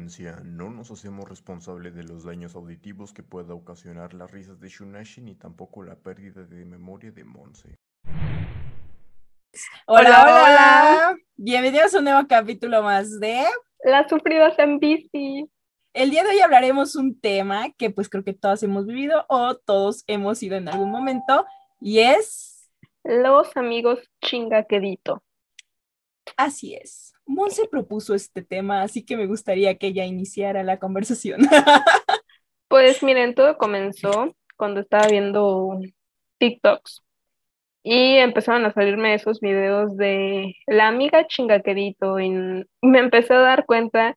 Advertencia, no nos hacemos responsables de los daños auditivos que pueda ocasionar las risas de Shunashi ni tampoco la pérdida de memoria de Monse. Hola, hola, Bienvenidos a un nuevo capítulo más de Las sufridas en bici. El día de hoy hablaremos un tema que pues creo que todos hemos vivido o todos hemos ido en algún momento y es... Los amigos chingaquedito. Así es. Monse propuso este tema, así que me gustaría que ella iniciara la conversación. pues miren, todo comenzó cuando estaba viendo TikToks y empezaron a salirme esos videos de la amiga chingaquerito y me empecé a dar cuenta,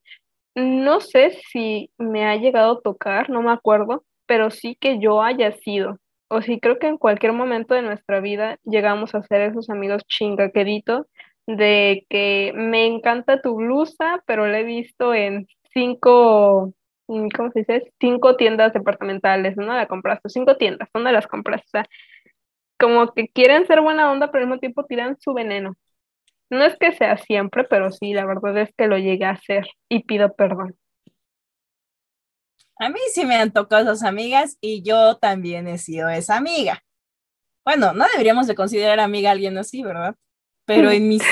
no sé si me ha llegado a tocar, no me acuerdo, pero sí que yo haya sido. O sí, creo que en cualquier momento de nuestra vida llegamos a ser esos amigos chingaqueritos de que me encanta tu blusa, pero la he visto en cinco, ¿cómo se dice? Cinco tiendas departamentales, ¿no? La compraste, cinco tiendas, ¿dónde las compraste? O sea, como que quieren ser buena onda, pero al mismo tiempo tiran su veneno. No es que sea siempre, pero sí, la verdad es que lo llegué a hacer y pido perdón. A mí sí me han tocado esas amigas y yo también he sido esa amiga. Bueno, no deberíamos de considerar amiga a alguien así, ¿verdad? Pero en mis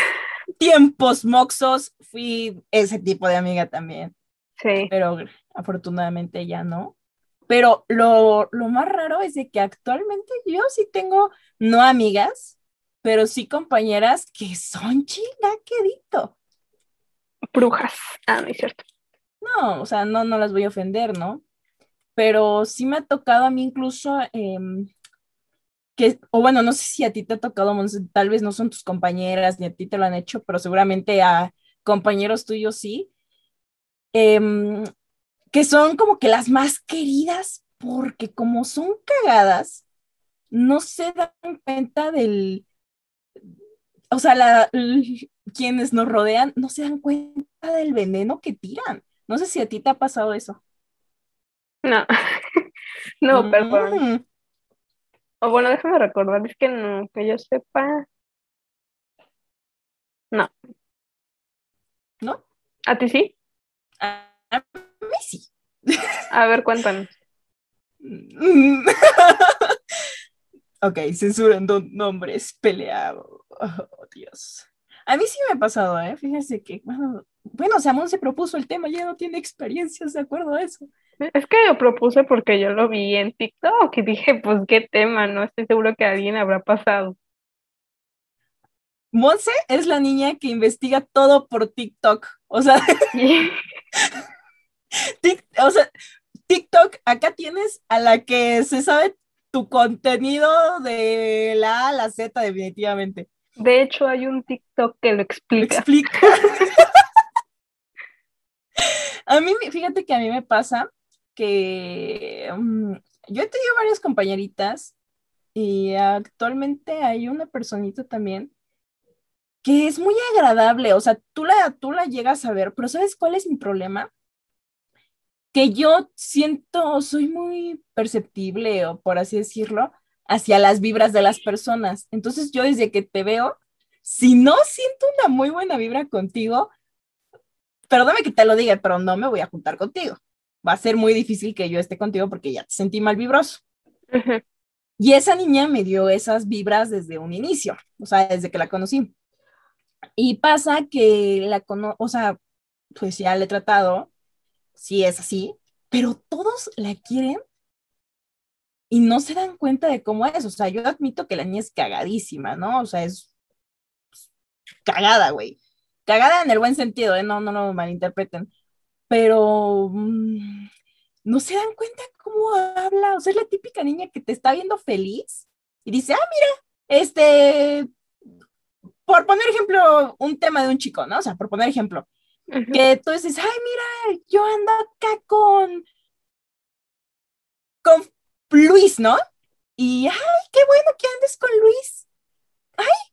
tiempos moxos fui ese tipo de amiga también. Sí. Pero afortunadamente ya no. Pero lo, lo más raro es de que actualmente yo sí tengo, no amigas, pero sí compañeras que son chingaquedito. Brujas. Ah, no es cierto. No, o sea, no, no las voy a ofender, ¿no? Pero sí me ha tocado a mí incluso eh, o bueno, no sé si a ti te ha tocado, tal vez no son tus compañeras ni a ti te lo han hecho, pero seguramente a compañeros tuyos sí, em, que son como que las más queridas porque como son cagadas, no se dan cuenta del, o sea, la, quienes nos rodean no se dan cuenta del veneno que tiran. No sé si a ti te ha pasado eso. No, no, perdón. Mm. O bueno, déjame recordar, es que no, que yo sepa. No. ¿No? ¿A ti sí? A, mí sí. A ver, cuéntanos. ok, censurando nombres peleados. Oh, Dios. A mí sí me ha pasado, ¿eh? Fíjense que, bueno, bueno, Samón se propuso el tema, ya no tiene experiencias de acuerdo a eso. Es que lo propuse porque yo lo vi en TikTok y dije, pues qué tema, no estoy seguro que a alguien habrá pasado. Monse es la niña que investiga todo por TikTok. O sea, o sea, TikTok, acá tienes a la que se sabe tu contenido de la A a la Z definitivamente. De hecho, hay un TikTok que lo explica. Lo explica. a mí, fíjate que a mí me pasa que mm, yo he tenido varias compañeritas y actualmente hay una personita también que es muy agradable, o sea, tú la, tú la llegas a ver, pero ¿sabes cuál es mi problema? Que yo siento, soy muy perceptible, o por así decirlo, hacia las vibras de las personas. Entonces yo desde que te veo, si no siento una muy buena vibra contigo, perdóname que te lo diga, pero no me voy a juntar contigo va a ser muy difícil que yo esté contigo porque ya te sentí mal vibroso. Y esa niña me dio esas vibras desde un inicio, o sea, desde que la conocí. Y pasa que la conozco, o sea, pues ya le he tratado, sí es así, pero todos la quieren y no se dan cuenta de cómo es. O sea, yo admito que la niña es cagadísima, ¿no? O sea, es cagada, güey. Cagada en el buen sentido, ¿eh? No, no lo malinterpreten pero mm, no se dan cuenta cómo habla, o sea, es la típica niña que te está viendo feliz y dice, ah, mira, este, por poner ejemplo, un tema de un chico, ¿no? O sea, por poner ejemplo, que tú dices, ay, mira, yo ando acá con, con Luis, ¿no? Y, ay, qué bueno que andes con Luis. Ay,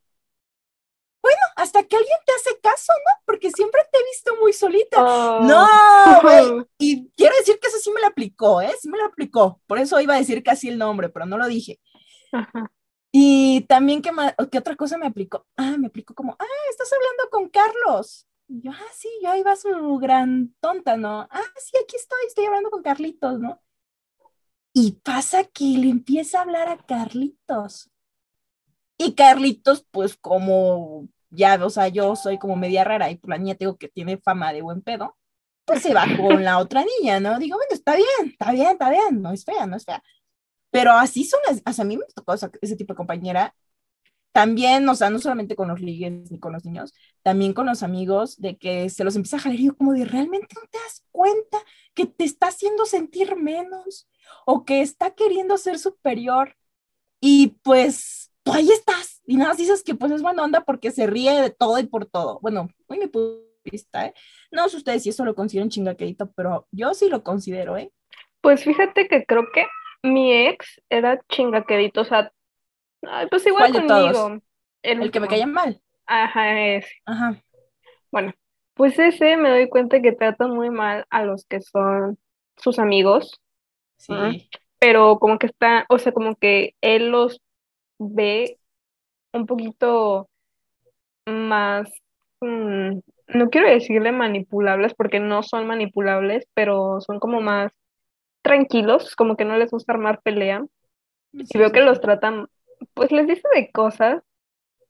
bueno, hasta que alguien te hace caso, ¿no? Porque siempre te he visto muy solita. Oh. No, güey. Y quiero decir que eso sí me lo aplicó, ¿eh? Sí me lo aplicó. Por eso iba a decir casi el nombre, pero no lo dije. Y también, ¿qué, ¿qué otra cosa me aplicó? Ah, me aplicó como, ah, estás hablando con Carlos. Y yo, ah, sí, yo ahí va su gran tonta, ¿no? Ah, sí, aquí estoy, estoy hablando con Carlitos, ¿no? Y pasa que le empieza a hablar a Carlitos. Y Carlitos, pues como ya, o sea, yo soy como media rara y por la niña tengo que tiene fama de buen pedo, pues se va con la otra niña, ¿no? Digo, bueno, está bien, está bien, está bien, no es fea, no es fea. Pero así son las, o sea, a mí me tocó ese tipo de compañera, también, o sea, no solamente con los ligues ni con los niños, también con los amigos, de que se los empieza a jalar y yo como de, ¿realmente no te das cuenta que te está haciendo sentir menos o que está queriendo ser superior? Y pues, tú ahí estás, y nada, dices que pues es buena onda porque se ríe de todo y por todo. Bueno, muy mi pista, ¿eh? No sé ustedes si eso lo consideran chingaquedito, pero yo sí lo considero, ¿eh? Pues fíjate que creo que mi ex era chingaquedito, o sea, pues igual conmigo. El, que me caía mal. Ajá, ese. Ajá. Bueno, pues ese me doy cuenta que trata muy mal a los que son sus amigos. Sí. Pero como que está, o sea, como que él los ve un poquito más, mm, no quiero decirle manipulables porque no son manipulables, pero son como más tranquilos, como que no les gusta armar pelea. y veo que los tratan, pues les dice de cosas,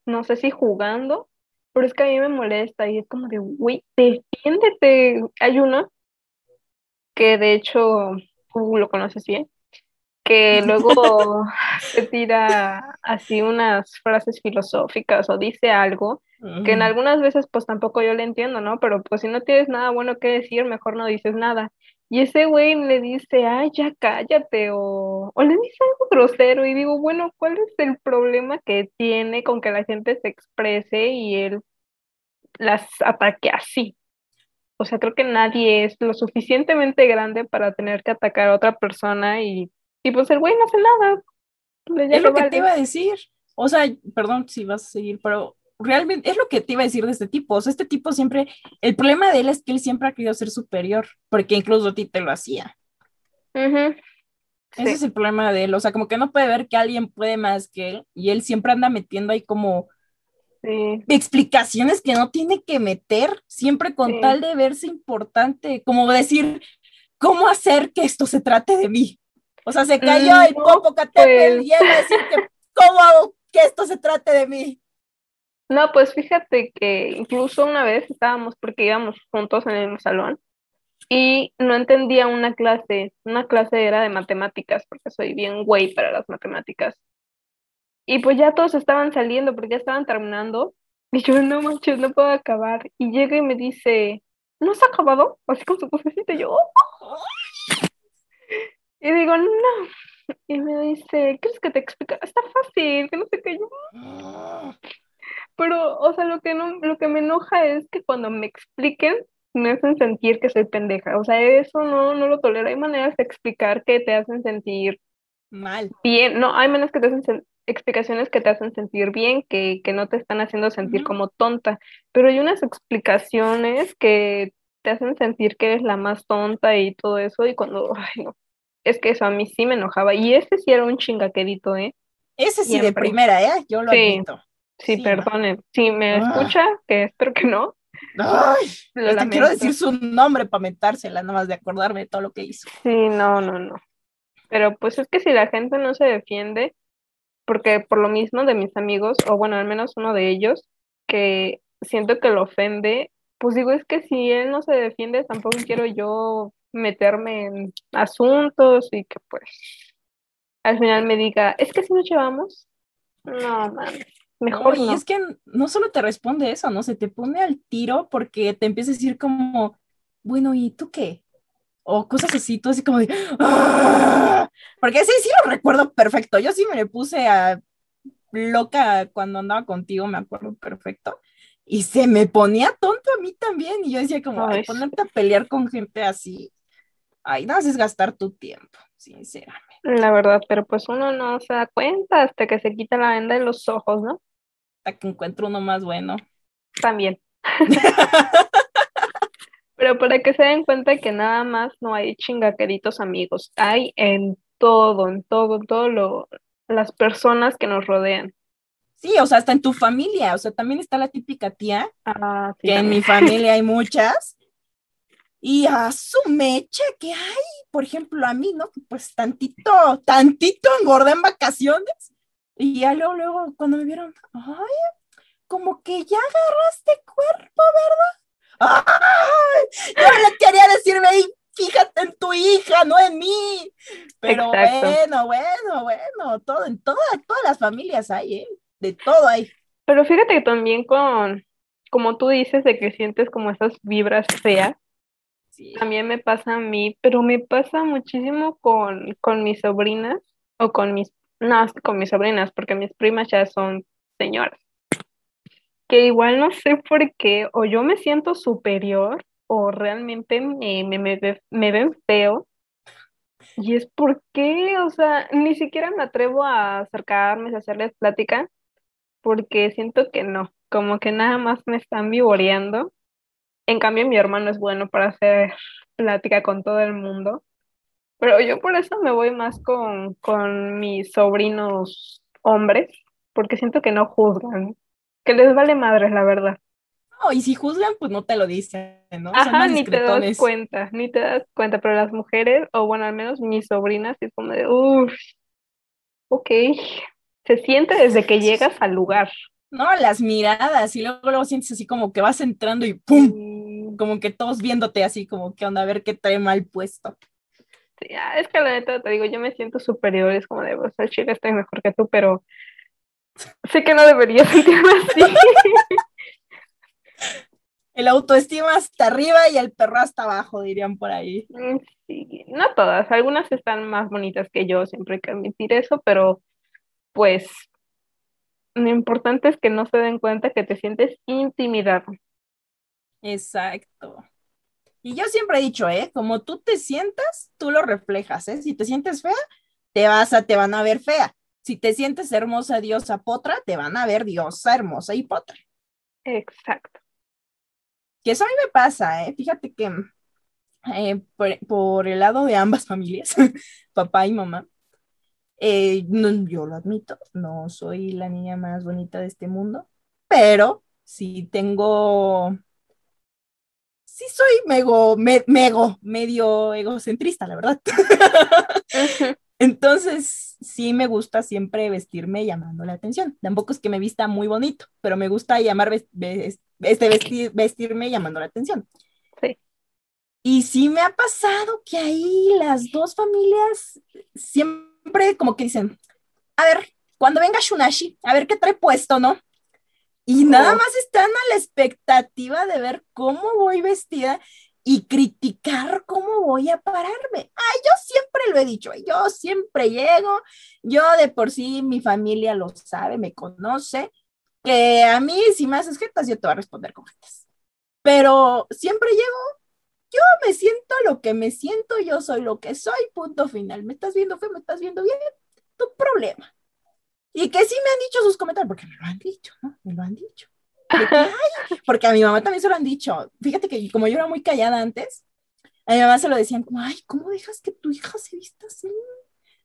no sé si jugando, pero es que a mí me molesta y es como de, güey, defiéndete. Hay uno que de hecho, lo conoces bien, que luego se tira así unas frases filosóficas o dice algo que en algunas veces pues tampoco yo le entiendo, ¿no? Pero pues si no tienes nada bueno que decir, mejor no dices nada. Y ese güey le dice, ay, ya cállate, o, o le dice algo grosero, y digo, bueno, ¿cuál es el problema que tiene con que la gente se exprese y él las ataque así? O sea, creo que nadie es lo suficientemente grande para tener que atacar a otra persona y, y pues el güey no hace nada. Es lo que te iba a decir. O sea, perdón si vas a seguir, pero realmente es lo que te iba a decir de este tipo. O sea, este tipo siempre, el problema de él es que él siempre ha querido ser superior, porque incluso a ti te lo hacía. Ese es el problema de él. O sea, como que no puede ver que alguien puede más que él y él siempre anda metiendo ahí como explicaciones que no tiene que meter, siempre con tal de verse importante, como decir, ¿cómo hacer que esto se trate de mí? O sea, se cayó mm, el Popocatépetl pues. y él va a decir que, ¿cómo hago que esto se trate de mí? No, pues fíjate que incluso una vez estábamos, porque íbamos juntos en el salón, y no entendía una clase, una clase era de matemáticas, porque soy bien güey para las matemáticas. Y pues ya todos estaban saliendo, porque ya estaban terminando, y yo, no manches, no puedo acabar. Y llega y me dice, ¿no has acabado? Así con su vocecita, yo, oh". Y digo, no. Y me dice, ¿quieres que te explique? Está fácil, que no sé qué yo. Pero, o sea, lo que, no, lo que me enoja es que cuando me expliquen, me hacen sentir que soy pendeja. O sea, eso no, no lo tolero. Hay maneras de explicar que te hacen sentir mal. Bien, no, hay maneras que te hacen explicaciones que te hacen sentir bien, que, que no te están haciendo sentir como tonta. Pero hay unas explicaciones que te hacen sentir que eres la más tonta y todo eso. Y cuando, ay, no. Es que eso a mí sí me enojaba. Y ese sí era un chingaquerito, ¿eh? Ese sí de primera, ¿eh? Yo lo sí. admito. Sí, perdone. Si me ah. escucha, que espero que no. Ay, quiero decir su nombre para mentársela, nada más de acordarme de todo lo que hizo. Sí, no, no, no. Pero pues es que si la gente no se defiende, porque por lo mismo de mis amigos, o bueno, al menos uno de ellos, que siento que lo ofende, pues digo, es que si él no se defiende, tampoco quiero yo meterme en asuntos y que pues al final me diga, es que si nos llevamos, no mames. Mejor Y es que no solo te responde eso, ¿no? Se te pone al tiro porque te empieza a decir como, bueno, ¿y tú qué? O cosas así, tú así como de, ¡Ah!". porque sí, sí lo recuerdo perfecto. Yo sí me le puse a loca cuando andaba contigo, me acuerdo perfecto. Y se me ponía tonto a mí también. Y yo decía como, ay, ponerte a pelear con gente así. Ay, no haces gastar tu tiempo, sinceramente. La verdad, pero pues uno no se da cuenta hasta que se quita la venda de los ojos, ¿no? que encuentro uno más bueno. También. Pero para que se den cuenta que nada más no hay chingaqueritos amigos, hay en todo, en todo, en todo lo, las personas que nos rodean. Sí, o sea, hasta en tu familia, o sea, también está la típica tía, Ah, sí, que en mi familia hay muchas, y a su mecha que hay, por ejemplo, a mí, ¿no? Pues tantito, tantito engordé en vacaciones, y ya luego, luego, cuando me vieron, ay, como que ya agarraste cuerpo, ¿verdad? ¡Ay! Yo le quería decirme, "Ey, fíjate en tu hija, no en mí. Pero Exacto. bueno, bueno, bueno, todo, en todas, todas las familias hay, ¿eh? De todo hay. Pero fíjate que también con, como tú dices, de que sientes como esas vibras feas, También me pasa a mí, pero me pasa muchísimo con, con mis sobrinas o con mis, no, con mis sobrinas, porque mis primas ya son señoras. Que igual no sé por qué, o yo me siento superior, o realmente me, me, me, me ven feo. Y es porque, o sea, ni siquiera me atrevo a acercarme, a hacerles plática, porque siento que no, como que nada más me están vivoreando. En cambio, mi hermano es bueno para hacer plática con todo el mundo. Pero yo por eso me voy más con, con mis sobrinos hombres, porque siento que no juzgan, que les vale madres, la verdad. No, y si juzgan, pues no te lo dicen, ¿no? Son Ajá, más ni te das cuenta, ni te das cuenta, pero las mujeres, o bueno, al menos mis sobrinas, es como de, uff, ok, se siente desde que llegas al lugar. No, las miradas, y luego, luego sientes así como que vas entrando y ¡pum! Como que todos viéndote así, como que onda, a ver qué trae mal puesto. sí, ah, es que la neta te digo, yo me siento superior, es como de, o sea, chile estoy mejor que tú, pero sé que no debería sentirme así. El autoestima hasta arriba y el perro hasta abajo, dirían por ahí. Mm, Sí, no todas, algunas están más bonitas que yo, siempre hay que admitir eso, pero pues lo importante es que no se den cuenta que te sientes intimidado. Exacto. Y yo siempre he dicho, ¿eh? Como tú te sientas, tú lo reflejas, ¿eh? Si te sientes fea, te vas a, te van a ver fea. Si te sientes hermosa, diosa, potra, te van a ver diosa, hermosa y potra. Exacto. Que eso a mí me pasa, ¿eh? Fíjate que eh, por, por el lado de ambas familias, papá y mamá, eh, no- yo lo admito, no soy la niña más bonita de este mundo, pero sí tengo, sí soy mego, me- mego, medio egocentrista, la verdad. Entonces, sí me gusta siempre vestirme llamando la atención. Tampoco es que me vista muy bonito, pero me gusta llamar este vestir, vestirme llamando la atención. Sí. Y sí me ha pasado que ahí las dos familias siempre como que dicen, a ver, cuando venga Shunashi, a ver qué trae puesto, ¿no? Y nada más están a la expectativa de ver cómo voy vestida y criticar cómo voy a pararme. Ay, yo siempre lo he dicho, yo siempre llego, yo de por sí, mi familia lo sabe, me conoce, que a mí si me haces jetas, yo te voy a responder con jetas. Pero siempre llego, yo me siento lo que me siento, yo soy lo que soy, punto final. ¿Me estás viendo feo? ¿Me estás viendo bien? Tu problema. Y que sí me han dicho sus comentarios, porque me lo han dicho, ¿no? Me lo han dicho. Que, "Ay", porque a mi mamá también se lo han dicho. Fíjate que como yo era muy callada antes, a mi mamá se lo decían como, ay, ¿cómo dejas que tu hija se vista así?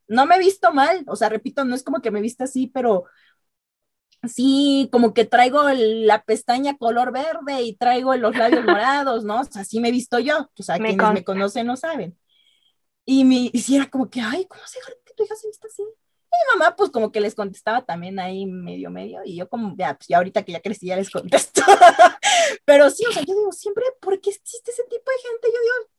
No me he visto mal, o sea, repito, no es como que me vista así, pero sí, como que traigo el- la pestaña color verde y traigo los labios morados, ¿no? O sea, así me he visto yo, o sea, Me quienes me conocen no saben. Y, mi, y sí era como que, ay, ¿cómo se deja que tu hija se vista así? Y mi mamá, pues como que les contestaba también ahí medio, medio, y yo como, ya, pues ya ahorita que ya crecí, ya les contesto. Pero sí, o sea, yo digo, siempre, ¿por qué existe ese tipo de gente? Yo digo,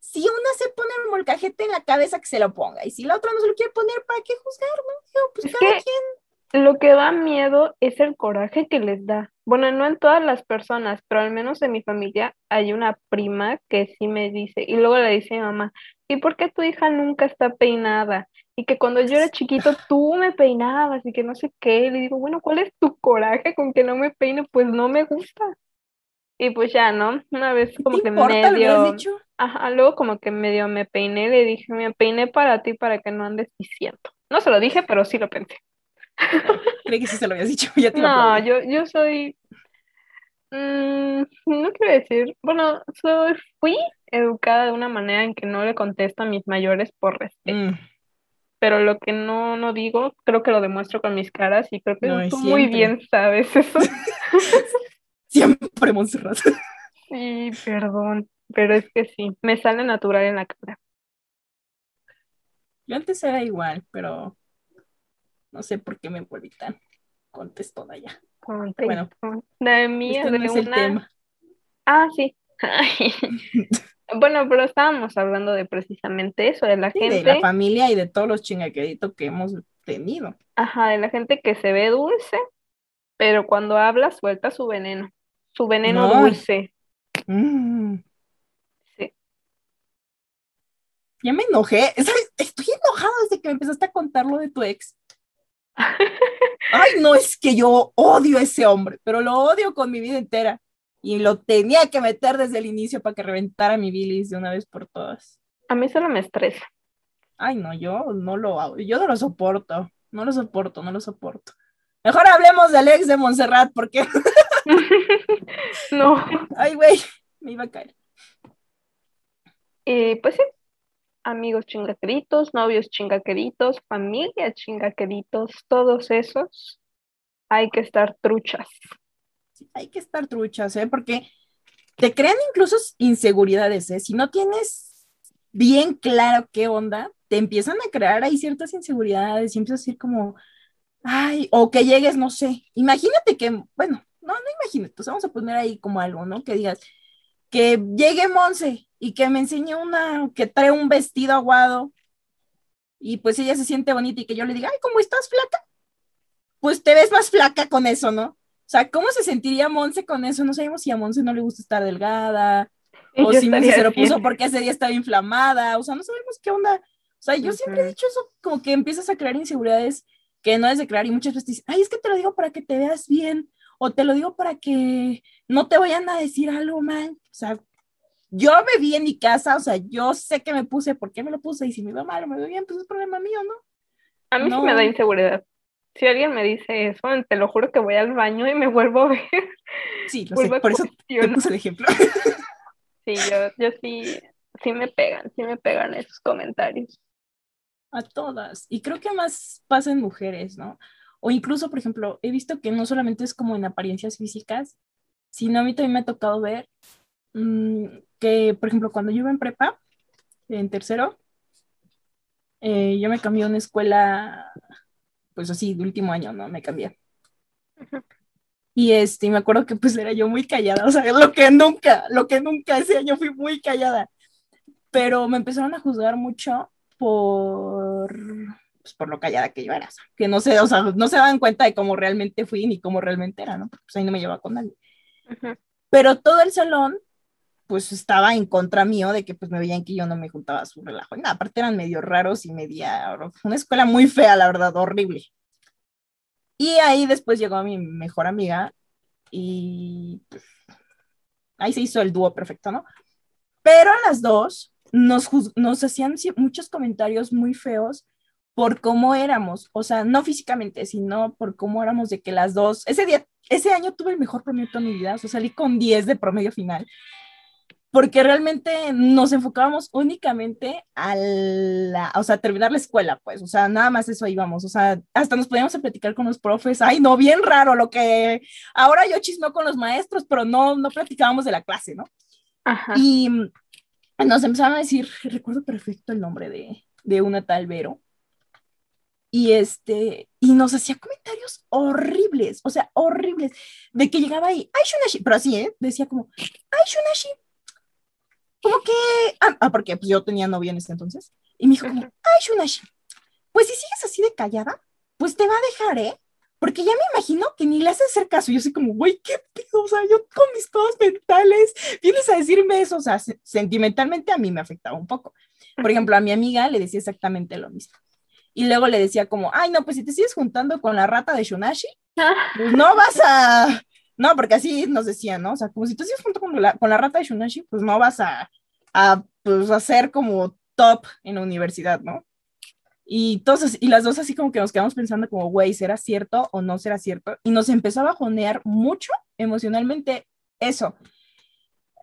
si una se pone el molcajete en la cabeza, que se lo ponga, y si la otra no se lo quiere poner, ¿para qué juzgar, no? Digo, pues Es cada que quien. lo que da miedo es el coraje que les da. Bueno, no en todas las personas, pero al menos en mi familia hay una prima que sí me dice, y luego le dice a mi mamá, ¿y por qué tu hija nunca está peinada? Y que cuando yo era chiquito tú me peinabas y que no sé qué. Le digo, bueno, ¿cuál es tu coraje con que no me peine? Pues no me gusta. Y pues ya, ¿no? Una vez como ¿Te que importa? ¿Le hubieras medio, dicho? ajá, luego como que medio me peiné, le dije, me peiné para ti para que no andes diciendo. No se lo dije, pero sí lo pensé. Creí que sí se lo habías dicho, ya te lo No, yo, yo soy, mm, no quiero decir, bueno, soy, fui educada de una manera en que no le contesto a mis mayores por respeto, Mm, pero lo que no, no digo, creo que lo demuestro con mis caras y creo que No, tú muy bien sabes eso. Siempre Montserrat. Sí, perdón, pero es que sí, me sale natural en la cara. Yo antes era igual, pero no sé por qué me volví tan contestona ya. Bueno, de mí, Este de no es el una- tema. Ah, sí. Bueno, pero estábamos hablando de precisamente eso, de la Sí, de gente, la familia y de todos los chingaqueritos que hemos tenido. ajá, de la gente que se ve dulce, pero cuando habla suelta su veneno, su veneno No. dulce. Mm, Sí. ya me enojé. Estoy enojada desde que me empezaste a contar lo de tu ex. Ay, no, es que yo odio a ese hombre, pero lo odio con mi vida entera. Y lo tenía que meter desde el inicio para que reventara mi bilis de una vez por todas. A mí solo me estresa. Ay, no, yo no lo hago. Yo no lo soporto. No lo soporto, no lo soporto. Mejor hablemos del ex de Montserrat, porque, No. ay, güey, me iba a caer. Y pues sí, amigos chingaqueritos, novios chingaqueritos, familia chingaqueritos, todos esos, hay que estar truchas. Hay que estar truchas, ¿eh? Porque te crean incluso inseguridades, ¿eh? Si no tienes bien claro qué onda, te empiezan a crear ahí ciertas inseguridades y empiezas a decir como, ay, o que llegues, no sé, imagínate que, bueno, no, no imagínate, pues vamos a poner ahí como algo, ¿no? Que digas, que llegue Monse y que me enseñe una, que trae un vestido aguado y pues ella se siente bonita y que yo le diga, ay, ¿cómo estás flaca? Pues te ves más flaca con eso, ¿no? O sea, ¿cómo se sentiría Monse con eso? No sabemos si a Monse no le gusta estar delgada, o Yo si Monse se lo puso porque ese día estaba inflamada, o sea, no sabemos qué onda. O sea, yo siempre he dicho eso, como que empiezas a crear inseguridades que no es de crear y muchas veces dices, ay, es que te lo digo para que te veas bien, o te lo digo para que no te vayan a decir algo mal. O sea, yo me vi en mi casa, o sea, yo sé que me puse, ¿por qué me lo puse? Y si me veo mal o me veo bien, pues es problema mío, ¿no? A mí sí me da inseguridad. Si alguien me dice eso, te lo juro que voy al baño y me vuelvo a ver. Sí, lo sé, por eso te cuestionar. puse el ejemplo. Sí, yo, yo sí, sí me pegan, sí me pegan esos comentarios. A todas. Y creo que más pasa en mujeres, ¿no? O incluso, por ejemplo, he visto que no solamente es como en apariencias físicas, sino a mí también me ha tocado ver mm, que, por ejemplo, cuando yo iba en prepa, en tercero, eh, yo me cambié a una escuela, pues así, de último año, ¿no? Me cambié. Y este, me acuerdo que pues era yo muy callada, o sea, lo que nunca, lo que nunca ese año fui muy callada. Pero me empezaron a juzgar mucho por, pues, por lo callada que yo era, o sea, que no se, o sea, no se daban cuenta de cómo realmente fui ni cómo realmente era, ¿no? Pues ahí no me llevaba con nadie. Pero todo el salón, pues estaba en contra mío de que pues me veían que yo no me juntaba a su relajo. Nada, aparte eran medio raros y media, una escuela muy fea, la verdad, horrible. Y ahí después llegó mi mejor amiga y pues, ahí se hizo el dúo perfecto, ¿no? Pero a las dos nos, nos hacían muchos comentarios muy feos por cómo éramos, o sea, no físicamente, sino por cómo éramos de que las dos, ese día, ese año tuve el mejor promedio de mi vida, o sea, salí con 10 de promedio final, porque realmente nos enfocábamos únicamente a la, o sea, terminar la escuela, pues, o sea, nada más eso íbamos, o sea, hasta nos podíamos a platicar con los profes, ay, no, bien raro lo que, ahora yo chismeo con los maestros, pero no, no platicábamos de la clase, ¿no? Ajá. Y nos empezaron a decir, recuerdo perfecto el nombre de, de una tal Vero. Y este, y nos hacía comentarios horribles, o sea, horribles, de que llegaba ahí, ay, Shunashi, pero así, ¿eh? Decía como, ay, Shunashi, como que, ah, ah, porque pues yo tenía novia en ese entonces, y me dijo como, ay, Shunashi, pues si sigues así de callada, pues te va a dejar, ¿eh? Porque ya me imagino que ni le haces hacer caso. Yo soy como, güey, qué pedo, o sea, yo con mis cosas mentales, vienes a decirme eso, o sea, se- sentimentalmente a mí me afectaba un poco. Por ejemplo, a mi amiga le decía exactamente lo mismo. Y luego le decía como, ay, no, pues si te sigues juntando con la rata de Shunashi, Ah, pues no vas a, no, porque así nos decían, ¿no? O sea, como si tú sigues junto con la, con la rata de Shunashi, pues no vas a, a, pues, a ser como top en la universidad, ¿no? Y, todos, y las dos así como que nos quedamos pensando como, güey, ¿será cierto o no será cierto? Y nos empezó a bajonear mucho emocionalmente eso.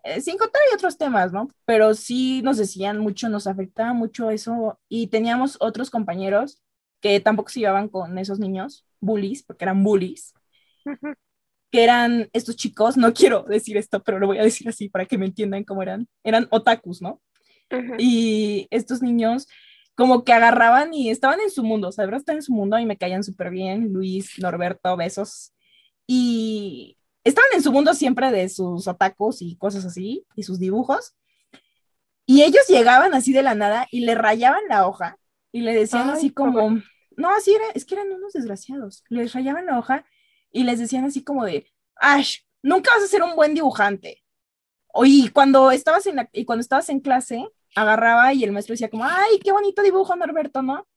eh, sin contar hay otros temas, ¿no? Pero sí nos decían mucho, nos afectaba mucho eso y teníamos otros compañeros que tampoco se llevaban con esos niños, bullies, porque eran bullies, que eran estos chicos, no quiero decir esto, pero lo voy a decir así para que me entiendan cómo eran, eran otakus, ¿no? Y estos niños como que agarraban y estaban en su mundo, ¿sabes? Estaban en su mundo y me caían súper bien, Luis, Norberto, besos. Y estaban en su mundo siempre de sus atacos y cosas así, y sus dibujos. Y ellos llegaban así de la nada y le rayaban la hoja y le decían así como, no, así era, es que eran unos desgraciados. Les rayaban la hoja y les decían así como de, Ash, nunca vas a ser un buen dibujante. Y cuando estabas en, y cuando estabas en clase, agarraba y el maestro decía como, ay, qué bonito dibujo, Norberto, ¿no?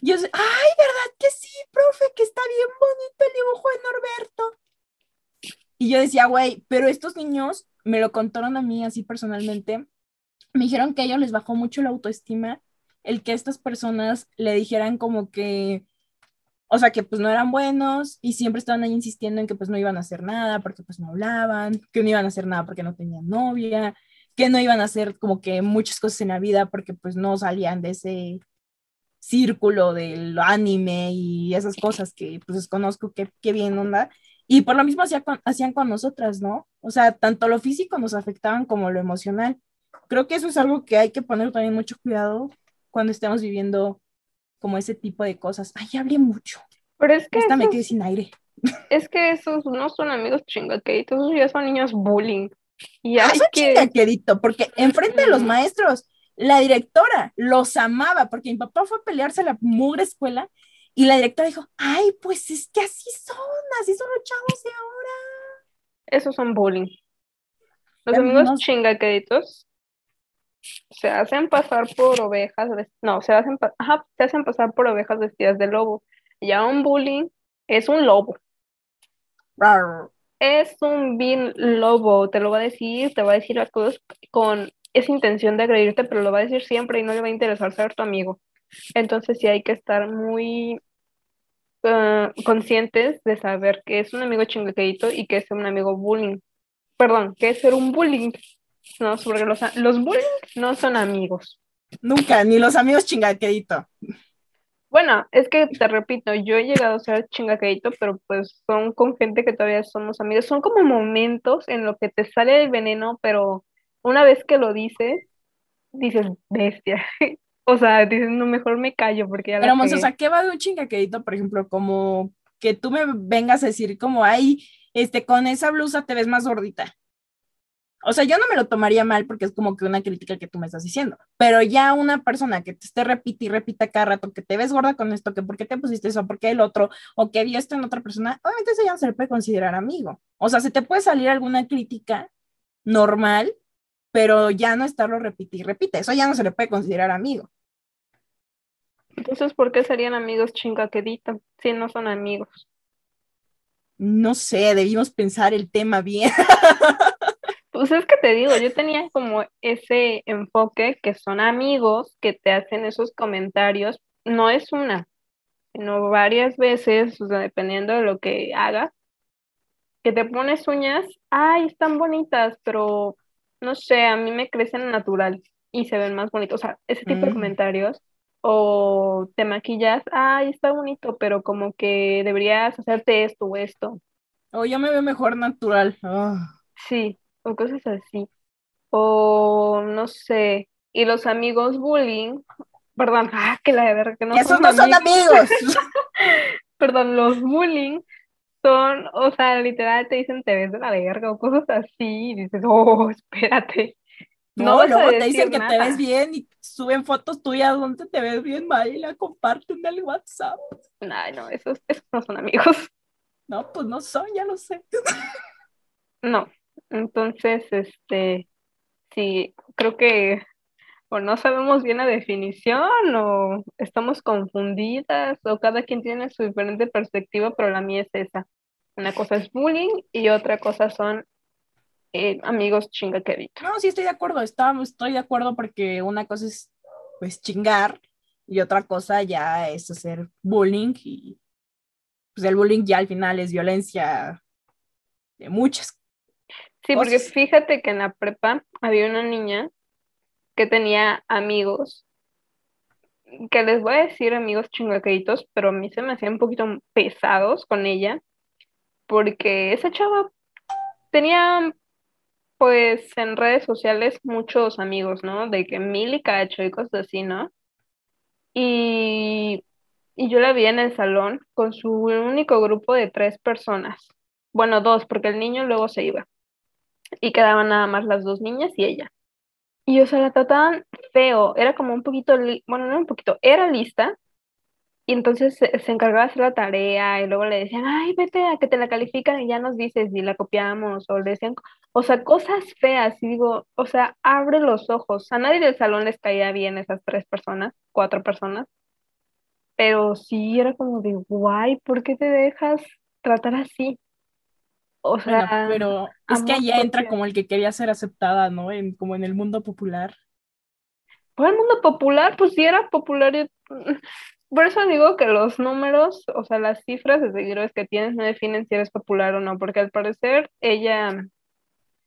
Y yo ay, ¿verdad que sí, profe? Que está bien bonito el dibujo de Norberto. Y yo decía, güey, pero estos niños me lo contaron a mí así personalmente. Me dijeron que a ellos les bajó mucho la autoestima el que estas personas le dijeran como que, o sea, que pues no eran buenos y siempre estaban ahí insistiendo en que pues no iban a hacer nada porque pues no hablaban, que no iban a hacer nada porque no tenían novia, que no iban a hacer como que muchas cosas en la vida porque pues no salían de ese círculo del anime y esas cosas que pues desconozco qué, qué bien onda. Y por lo mismo hacían con, hacían con nosotras, ¿no? O sea, tanto lo físico nos afectaban como lo emocional. Creo que eso es algo que hay que poner también mucho cuidado cuando estemos viviendo como ese tipo de cosas. Ay, hablé mucho. Pero es que. Esta me quedé sin aire. Es que esos no son amigos chingaqueditos, esos ya son niños bullying. Y ah, son que. chingaquedito, porque enfrente de los maestros, la directora los amaba, porque mi papá fue a pelearse a la mugre escuela y la directora dijo, ay, pues es que así son, así son los chavos de ahora. Esos son bullying. Los Pero amigos no- chingaqueditos se hacen pasar por ovejas, no, se hacen, ajá, se hacen pasar por ovejas vestidas de lobo. Ya un bullying es un lobo. Es un vil lobo, te lo va a decir, te va a decir las cosas con esa intención de agredirte, pero lo va a decir siempre y no le va a interesar ser tu amigo. Entonces sí hay que estar muy eh, conscientes de saber que es un amigo chingaquedito y que es un amigo bullying. Perdón, que es ser un bullying. No, porque los, los bullying no son amigos. Nunca, ni los amigos chingaquedito. Bueno, es que te repito, yo he llegado a ser chingaquedito, pero pues son con gente que todavía somos amigos. Son como momentos en los que te sale el veneno, pero una vez que lo dices, dices, bestia. O sea, dices, no, mejor me callo porque ya la Pero, Monse, o cagué". sea, ¿qué va de un chingaquedito, por ejemplo, como que tú me vengas a decir como, ay, este, con esa blusa te ves más gordita? O sea, yo no me lo tomaría mal porque es como que una crítica que tú me estás diciendo, pero ya una persona que te esté repite y repita cada rato que te ves gorda con esto, que por qué te pusiste eso, por qué el otro, o que vio esto en otra persona, obviamente eso ya no se le puede considerar amigo. O sea, se te puede salir alguna crítica normal, pero ya no estarlo repite y repite, eso ya no se le puede considerar amigo. Entonces, ¿por qué serían amigos chingaquedito si no son amigos? No sé, debimos pensar el tema bien. Pues es que te digo, yo tenía como ese enfoque que son amigos que te hacen esos comentarios, no es una, sino varias veces, o sea, dependiendo de lo que hagas, que te pones uñas, ay, están bonitas, pero no sé, a mí me crecen natural y se ven más bonitos, o sea, ese tipo de Mm. comentarios, o te maquillas, ay, está bonito, pero como que deberías hacerte esto o esto. O yo me veo mejor natural. Ah. Sí, o cosas así. O no sé. Y los amigos bullying, perdón, ah, que la de verga, que no esos son no son amigos. Perdón, los bullying son, o sea, literal te dicen te ves de la verga o cosas así, y dices, oh, espérate. No No, luego te dicen que te ves bien y suben fotos tuyas donde te ves bien mal y la comparten en el WhatsApp. Ay, no, esos, esos no son amigos. No, pues no son, ya lo sé. No. Entonces, este, sí, creo que o no sabemos bien la definición o estamos confundidas o cada quien tiene su diferente perspectiva, pero la mía es esa. Una cosa es bullying y otra cosa son eh, amigos chingaqueditos. No, sí estoy de acuerdo, está- estoy de acuerdo porque una cosa es pues chingar y otra cosa ya es hacer bullying y pues el bullying ya al final es violencia de muchas Sí, porque fíjate que en la prepa había una niña que tenía amigos, que les voy a decir amigos chingaqueritos, pero a mí se me hacían un poquito pesados con ella, porque esa chava tenía, pues, en redes sociales muchos amigos, ¿no? De que mil y cacho y cosas así, ¿no? Y, y yo la vi en el salón con su único grupo de tres personas. Bueno, dos, porque el niño luego se iba. Y quedaban nada más las dos niñas y ella. Y o sea, la trataban feo, era como un poquito, bueno, no un poquito, era lista, y entonces se, se encargaba de hacer la tarea, y luego le decían, ay, vete a que te la califican y ya nos dices si la copiamos, o le decían, o sea, cosas feas, y digo, o sea, abre los ojos, a nadie del salón les caía bien esas tres personas, cuatro personas, pero sí era como de, guay, ¿por qué te dejas tratar así? O Bueno, sea, pero es que allá entra como el que quería ser aceptada, ¿no? En, como en el mundo popular. Por el mundo popular, pues sí era popular. y- Por eso digo que los números, o sea, las cifras de seguidores que tienes no definen si eres popular o no, porque al parecer ella,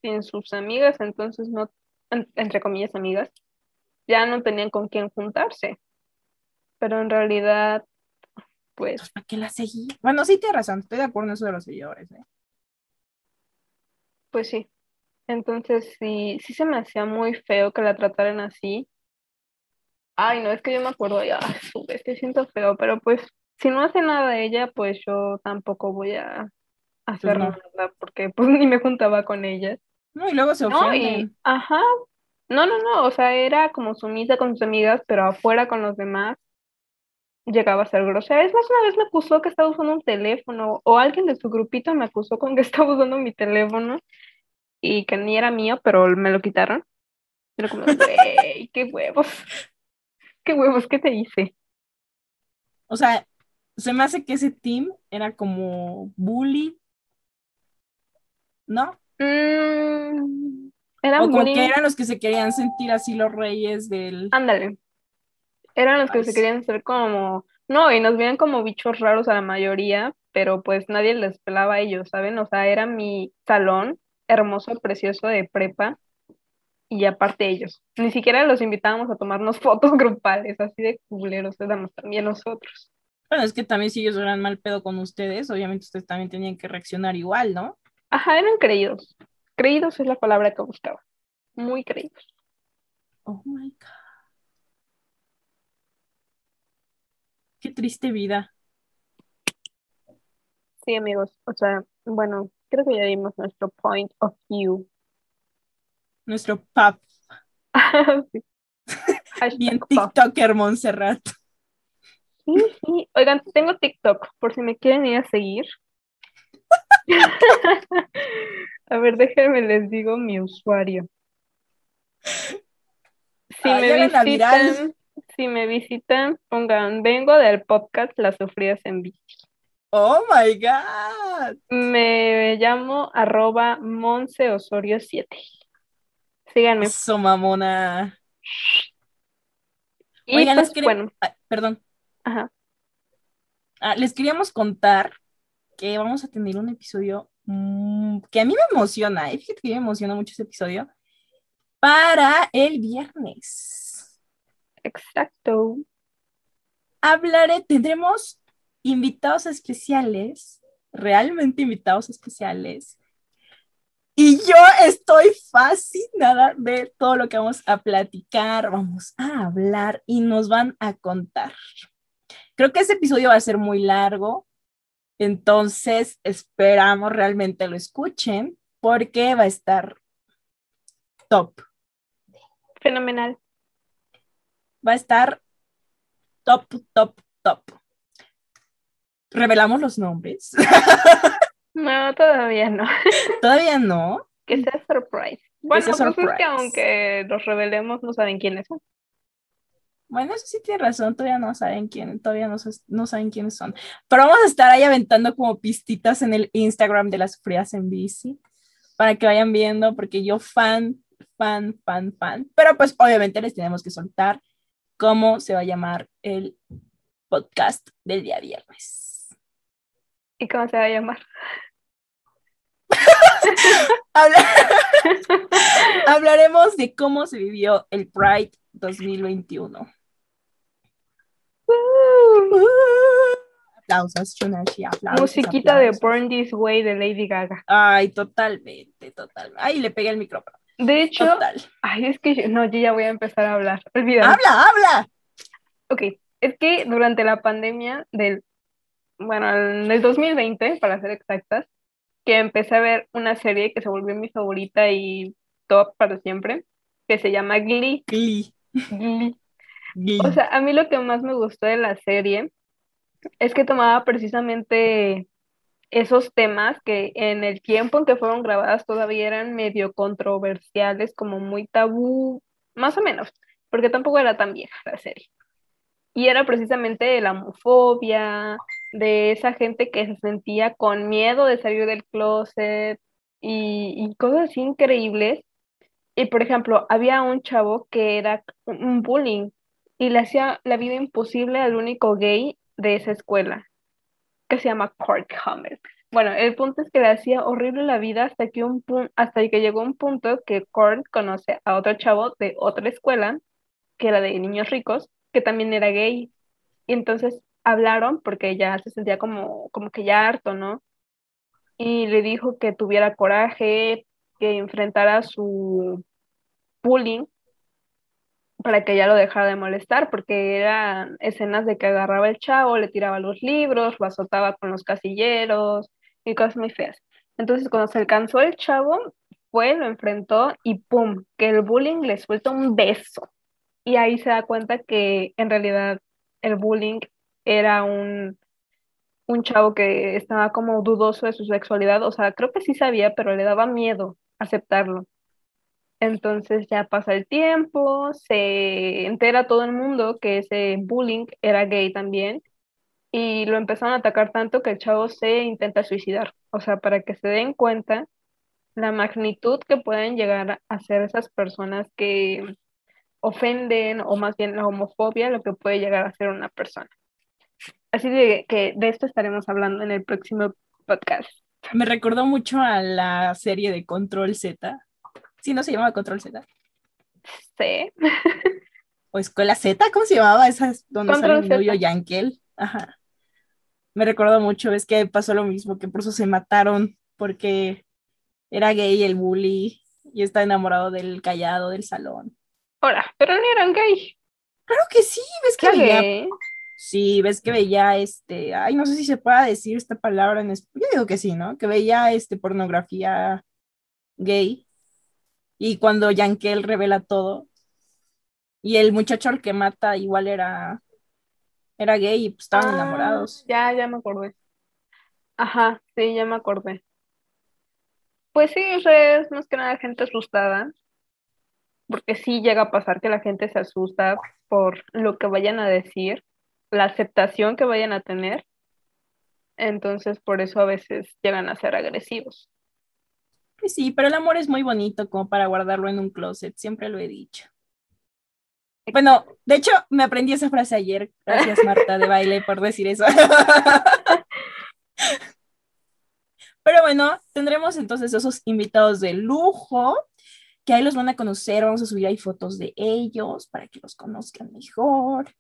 sin sus amigas, entonces no, en- entre comillas amigas, ya no tenían con quién juntarse. Pero en realidad, pues, ¿Para qué la seguí? Bueno, sí, tienes razón, estoy de acuerdo en eso de los seguidores, ¿eh? Pues sí. Entonces sí, sí se me hacía muy feo que la trataran así. Ay, no, es que yo me acuerdo, ya, su bestia, siento feo, pero pues si no hace nada ella, pues yo tampoco voy a hacer no. nada, porque pues ni me juntaba con ella. No, y luego se No, y, ofenden. ajá, no, no, no, o sea, era como sumisa con sus amigas, pero afuera con los demás llegaba a ser grosera. Es más, una vez me acusó que estaba usando un teléfono, o alguien de su grupito me acusó con que estaba usando mi teléfono y que ni era mío, pero me lo quitaron. Era como, güey, qué huevos, qué huevos, ¿qué te hice? O sea, se me hace que ese team era como bully, ¿no? Mm, eran O como que bullying, eran los que se querían sentir así los reyes del... ándale. Eran los que Ay, se querían ser como, no, y nos veían como bichos raros a la mayoría, pero pues nadie les pelaba a ellos, ¿saben? O sea, era mi salón hermoso, precioso de prepa, y aparte ellos. Ni siquiera los invitábamos a tomarnos fotos grupales, así de culeros éramos también nosotros. Bueno, es que también si ellos eran mal pedo con ustedes, obviamente ustedes también tenían que reaccionar igual, ¿no? Ajá, eran creídos. Creídos es la palabra que buscaba. Muy creídos. Oh my God. Qué triste vida. Sí, amigos. O sea, bueno, creo que ya dimos nuestro point of view. Nuestro pap, Sí. Bien. TikToker Montserrat. Sí, sí. Oigan, tengo TikTok, por si me quieren ir a seguir. A ver, déjenme les digo mi usuario. Si me visitan, si me visitan, pongan, vengo del podcast Las Sufridas en Bici. Oh my God. Me llamo arroba Monse Osorio 7. Síganme. Eso, mamona. Y Oigan, les pues, quería- bueno, Ay, perdón. ajá. Ah, les queríamos contar que vamos a tener un episodio mm, que a mí me emociona, ¿eh? Fíjate que me emociona mucho ese episodio. Para el viernes. Exacto. Hablaré, tendremos invitados especiales, realmente invitados especiales. Y yo estoy fascinada de todo lo que vamos a platicar, vamos a hablar y nos van a contar. Creo que ese episodio va a ser muy largo, entonces esperamos realmente lo escuchen porque va a estar top, Fenomenal. Va a estar top, top, top. Revelamos los nombres. No, todavía no. Todavía no. Que sea surprise. Bueno, sea pues es que aunque los revelemos, no saben quiénes son. Bueno, eso sí tiene razón, todavía no saben quién, todavía no, no saben quiénes son. Pero vamos a estar ahí aventando como pistitas en el Instagram de las frías en bici para que vayan viendo, porque yo fan, fan, fan, fan. Pero pues obviamente les tenemos que soltar cómo se va a llamar el podcast del día viernes. ¿Y cómo se va a llamar? Hablaremos de cómo se vivió el Pride 2021. aplausos, Chunashi, aplausos. Musiquita de Burn This Way de Lady Gaga. Ay, totalmente, totalmente. Ay, le pegué el micrófono. De hecho, Total. ay, es que yo, no, yo ya voy a empezar a hablar. Olvídalo. Habla, habla. Ok, es que durante la pandemia del, bueno, en el 2020, para ser exactas, que empecé a ver una serie que se volvió mi favorita y top para siempre, que se llama Glee. Glee. Glee. Glee. O sea, a mí lo que más me gustó de la serie es que tomaba precisamente esos temas que en el tiempo en que fueron grabadas todavía eran medio controversiales, como muy tabú, más o menos, porque tampoco era tan vieja la serie. Y era precisamente de la homofobia, de esa gente que se sentía con miedo de salir del closet y, y cosas increíbles. Y por ejemplo, había un chavo que era un bullying y le hacía la vida imposible al único gay de esa escuela, que se llama Kurt Hammer. Bueno, el punto es que le hacía horrible la vida hasta que, un hasta que llegó un punto que Kurt conoce a otro chavo de otra escuela, que era de niños ricos, que también era gay. Y entonces hablaron porque ya se sentía como, como que ya harto, ¿no? Y le dijo que tuviera coraje, que enfrentara su bullying para que ya lo dejara de molestar, porque eran escenas de que agarraba el chavo, le tiraba los libros, lo azotaba con los casilleros y cosas muy feas. Entonces, cuando se alcanzó el chavo, fue, lo enfrentó y ¡pum! que el bullying le suelta un beso. Y ahí se da cuenta que en realidad el bullying era un, un chavo que estaba como dudoso de su sexualidad, o sea, creo que sí sabía, pero le daba miedo aceptarlo. Entonces ya pasa el tiempo, se entera todo el mundo que ese bullying era gay también y lo empezaron a atacar tanto que el chavo se intenta suicidar. O sea, para que se den cuenta la magnitud que pueden llegar a ser esas personas que ofenden o más bien la homofobia, lo que puede llegar a ser una persona. Así que de esto estaremos hablando en el próximo podcast. Me recordó mucho a la serie de Control Z. Sí, no se llamaba Control Z. Sí. O Escuela Z, ¿cómo se llamaba? Esa es donde Control sale Z. Yankel. Ajá. Me recordó mucho, es que pasó lo mismo, que por eso se mataron, porque era gay el bully y está enamorado del callado del salón. Ahora, pero no eran gay. Claro que sí, ves que veía, gay. sí, ves que veía este, ay, no sé si se pueda decir esta palabra en español, yo digo que sí, ¿no? Que veía este pornografía gay y cuando Yankel revela todo y el muchacho al que mata igual era era gay y pues estaban Ah, enamorados. Ya, ya me acordé. Ajá, sí, ya me acordé. Pues sí, es más que nada gente asustada, porque sí llega a pasar que la gente se asusta por lo que vayan a decir, la aceptación que vayan a tener, entonces por eso a veces llegan a ser agresivos. Pues sí, pero el amor es muy bonito como para guardarlo en un closet, siempre lo he dicho. Bueno, de hecho, me aprendí esa frase ayer. Gracias, Marta de baile, por decir eso. Pero bueno, tendremos entonces esos invitados de lujo, que ahí los van a conocer, vamos a subir ahí fotos de ellos para que los conozcan mejor.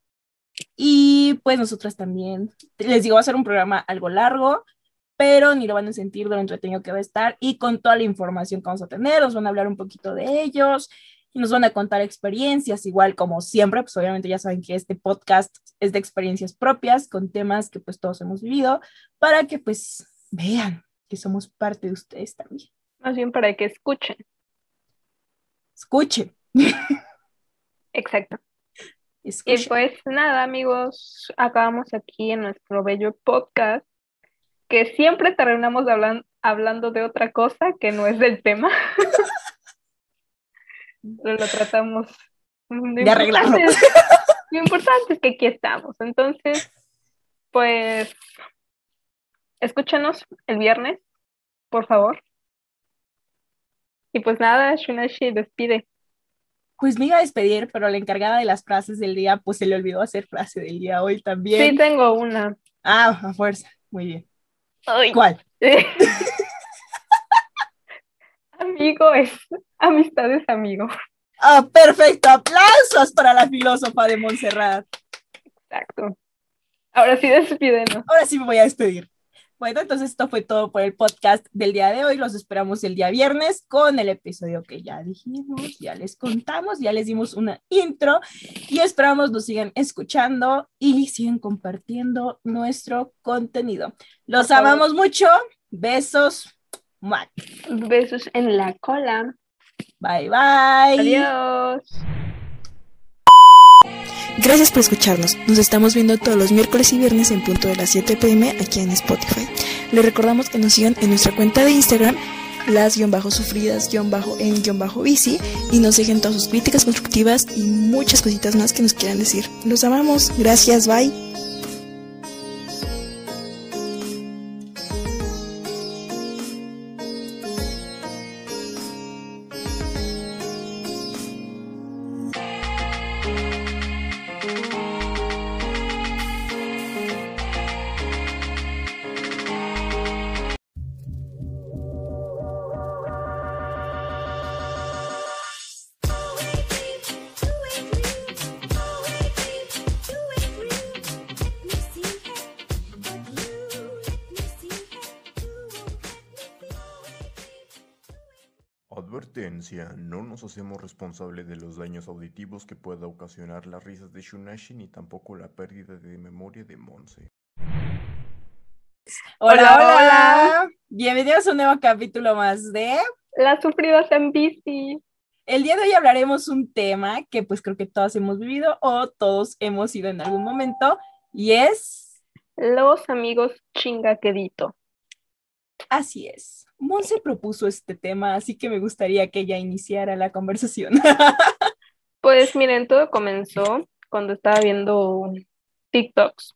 Y pues nosotras también, les digo, va a ser un programa algo largo, pero ni lo van a sentir de lo entretenido que va a estar y con toda la información que vamos a tener, nos van a hablar un poquito de ellos y nos van a contar experiencias, igual como siempre, pues obviamente ya saben que este podcast es de experiencias propias con temas que pues todos hemos vivido para que pues vean que somos parte de ustedes también. Más bien para que escuchen. Escuchen, Exacto. Y pues nada, amigos, acabamos aquí en nuestro bello podcast, que siempre terminamos de hablan- hablando de otra cosa que no es del tema. Pero lo tratamos De arreglarlo. es- Lo importante es que aquí estamos. Entonces, pues, escúchanos el viernes, por favor. Y pues nada, Shunashi despide. Pues me iba a despedir, pero la encargada de las frases del día, pues se le olvidó hacer frase del día hoy también. Sí, tengo una. Ah, a fuerza. Muy bien. Ay. ¿Cuál? Amigo es, amistad es amigo. Ah, perfecto. Aplausos para la filósofa de Montserrat. Exacto. Ahora sí, despídenos. Ahora sí me voy a despedir. Bueno, entonces esto fue todo por el podcast del día de hoy. Los esperamos el día viernes con el episodio que ya dijimos, ya les contamos, ya les dimos una intro y esperamos nos sigan escuchando y sigan compartiendo nuestro contenido. Los amamos mucho. Besos. Besos en la cola. Bye bye. Adiós. Gracias por escucharnos. Nos estamos viendo todos los miércoles y viernes en punto de las 7 pm aquí en Spotify. Les recordamos que nos sigan en nuestra cuenta de Instagram, las-sufridas-en-bici y nos dejen todas sus críticas constructivas y muchas cositas más que nos quieran decir. Los amamos. Gracias. Bye. Advertencia, no nos hacemos responsables de los daños auditivos que pueda ocasionar las risas de Shunashi ni tampoco la pérdida de memoria de Monse. Hola, hola, Bienvenidos a un nuevo capítulo más de Las sufridas en bici. El día de hoy hablaremos un tema que pues creo que todos hemos vivido o todos hemos ido en algún momento y es... Los amigos chingaquedito. Así es. Monse propuso este tema, así que me gustaría que ella iniciara la conversación. pues miren, todo comenzó cuando estaba viendo TikToks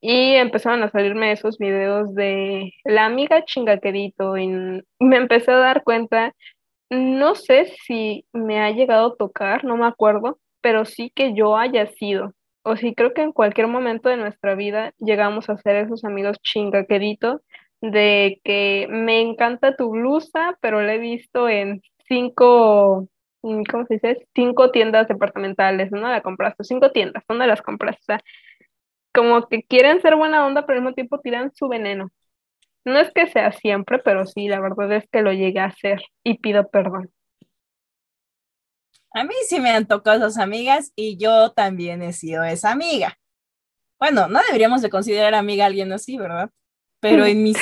y empezaron a salirme esos videos de la amiga chingaquerito y me empecé a dar cuenta, no sé si me ha llegado a tocar, no me acuerdo, pero sí que yo haya sido. O sí, creo que en cualquier momento de nuestra vida llegamos a ser esos amigos chingaqueritos de que me encanta tu blusa, pero la he visto en cinco, ¿cómo se dice? Cinco tiendas departamentales, ¿no? La compraste, cinco tiendas, ¿dónde las compraste? O sea, como que quieren ser buena onda, pero al mismo tiempo tiran su veneno. No es que sea siempre, pero sí, la verdad es que lo llegué a hacer y pido perdón. A mí sí me han tocado esas amigas y yo también he sido esa amiga. Bueno, no deberíamos de considerar amiga a alguien así, ¿verdad? Pero en mis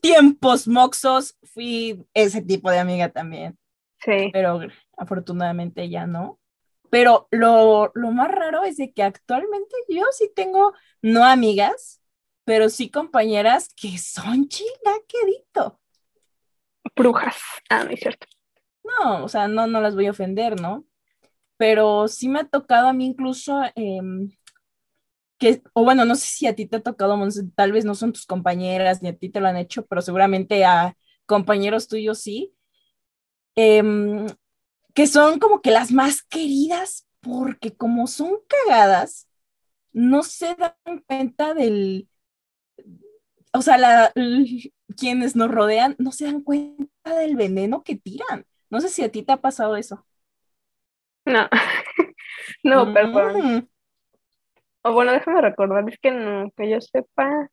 tiempos moxos fui ese tipo de amiga también. Sí. Pero afortunadamente ya no. Pero lo, lo más raro es de que actualmente yo sí tengo, no amigas, pero sí compañeras que son chingaquedito. Brujas. Ah, no es cierto. No, o sea, no, no las voy a ofender, ¿no? Pero sí me ha tocado a mí incluso em, o bueno, no sé si a ti te ha tocado, tal vez no son tus compañeras ni a ti te lo han hecho, pero seguramente a compañeros tuyos sí, em, que son como que las más queridas porque como son cagadas, no se dan cuenta del, o sea, la, quienes nos rodean no se dan cuenta del veneno que tiran. No sé si a ti te ha pasado eso. No, no, perdón. O bueno, déjame recordar, es que no, que yo sepa.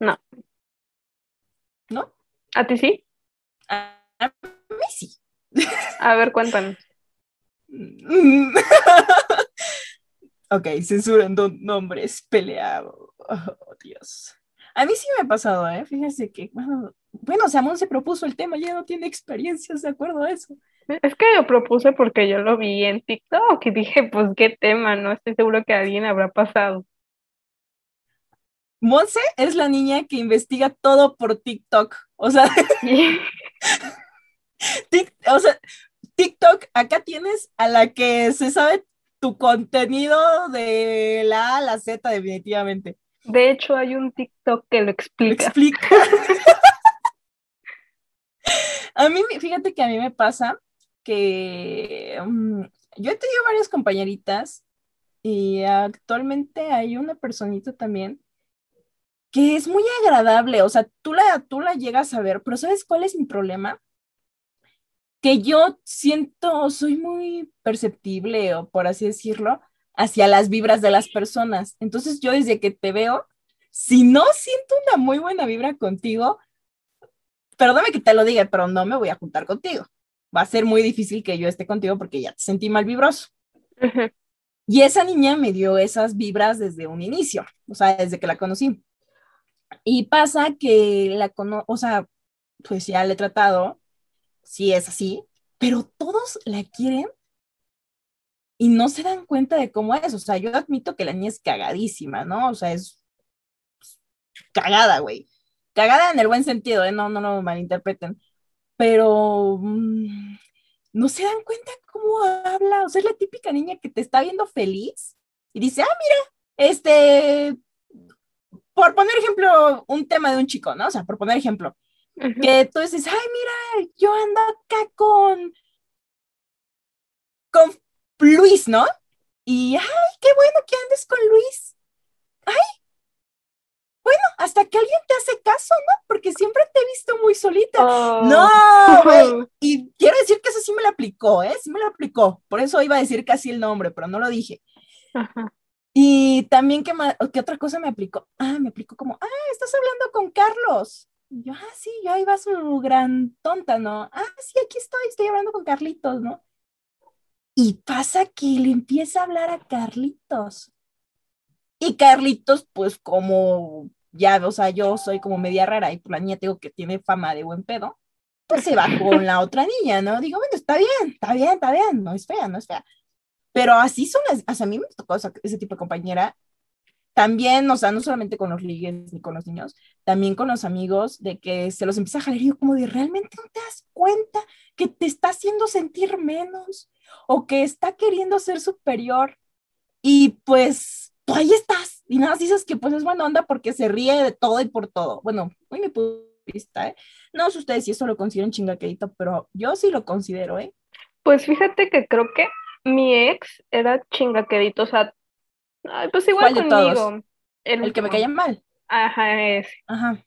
No. ¿No? ¿A ti sí? A, mí sí. A ver, cuéntanos. ok, censurando nombres peleados. Oh, Dios. A mí sí me ha pasado, ¿eh? Fíjense que, bueno, bueno, Samón se propuso el tema, ya no tiene experiencias de acuerdo a eso. Es que lo propuse porque yo lo vi en TikTok y dije, pues qué tema, ¿no? Estoy seguro que a alguien habrá pasado. Monse es la niña que investiga todo por TikTok. O sea, o sea, TikTok, acá tienes a la que se sabe tu contenido de la A a la Z, definitivamente. De hecho, hay un TikTok que lo explica. Lo explica. a mí, fíjate que a mí me pasa que mm, yo he tenido varias compañeritas y actualmente hay una personita también que es muy agradable, o sea, tú la, tú la llegas a ver, pero ¿sabes cuál es mi problema? Que yo siento, soy muy perceptible, o por así decirlo, hacia las vibras de las personas. Entonces yo desde que te veo, si no siento una muy buena vibra contigo, perdóname que te lo diga, pero no me voy a juntar contigo. Va a ser muy difícil que yo esté contigo porque ya te sentí mal vibroso. Y esa niña me dio esas vibras desde un inicio, o sea, desde que la conocí. Y pasa que la conozco, o sea, pues ya le he tratado, sí es así, pero todos la quieren y no se dan cuenta de cómo es. O sea, yo admito que la niña es cagadísima, ¿no? O sea, es cagada, güey. Cagada en el buen sentido, ¿eh? No, no lo malinterpreten. Pero mm, no se dan cuenta cómo habla. O sea, es la típica niña que te está viendo feliz y dice, ah, mira, este, por poner ejemplo, un tema de un chico, ¿no? O sea, por poner ejemplo, que tú dices, ay, mira, yo ando acá con, con Luis, ¿no? Y, ay, qué bueno que andes con Luis. Ay, bueno, hasta que alguien te hace caso, ¿no? Porque siempre te he visto muy solita. Oh. No, güey. Y quiero decir que eso sí me lo aplicó, ¿eh? Sí me lo aplicó. Por eso iba a decir casi el nombre, pero no lo dije. Y también, ¿qué, ¿qué otra cosa me aplicó? Ah, me aplicó como, ah, estás hablando con Carlos. Y yo, ah, sí, yo ahí va su gran tonta, ¿no? Ah, sí, aquí estoy, estoy hablando con Carlitos, ¿no? Y pasa que le empieza a hablar a Carlitos. Y Carlitos, pues como ya, o sea, yo soy como media rara y por la niña tengo que tiene fama de buen pedo, pues se va con la otra niña, ¿no? Digo, bueno, está bien, está bien, está bien, no es fea, no es fea. Pero así son las, o sea, a mí me tocó ese tipo de compañera, también, o sea, no solamente con los ligues ni con los niños, también con los amigos, de que se los empieza a jalar y yo como de, ¿realmente no te das cuenta que te está haciendo sentir menos? o que está queriendo ser superior y pues tú ahí estás y nada, dices que pues es buena onda porque se ríe de todo y por todo. Bueno, muy mi vista, ¿eh? No sé ustedes si eso lo consideran chingaquedito, pero yo sí lo considero, ¿eh? Pues fíjate que creo que mi ex era chingaquedito, o sea, pues igual conmigo. El, el que me caía mal. Ajá, ese. Ajá.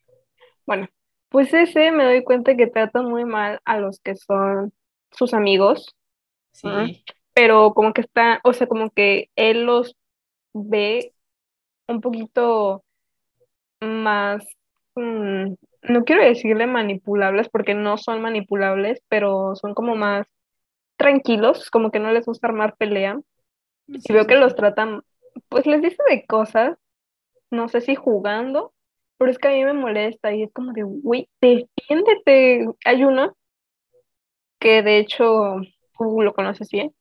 Bueno, pues ese me doy cuenta que trata muy mal a los que son sus amigos Sí. Pero como que está, o sea, como que él los ve un poquito más, mm, no quiero decirle manipulables porque no son manipulables, pero son como más tranquilos, como que no les gusta armar pelea. y veo que los tratan, pues les dice de cosas, no sé si jugando, pero es que a mí me molesta y es como de, güey, defiéndete. Hay uno que de hecho lo conoces bien,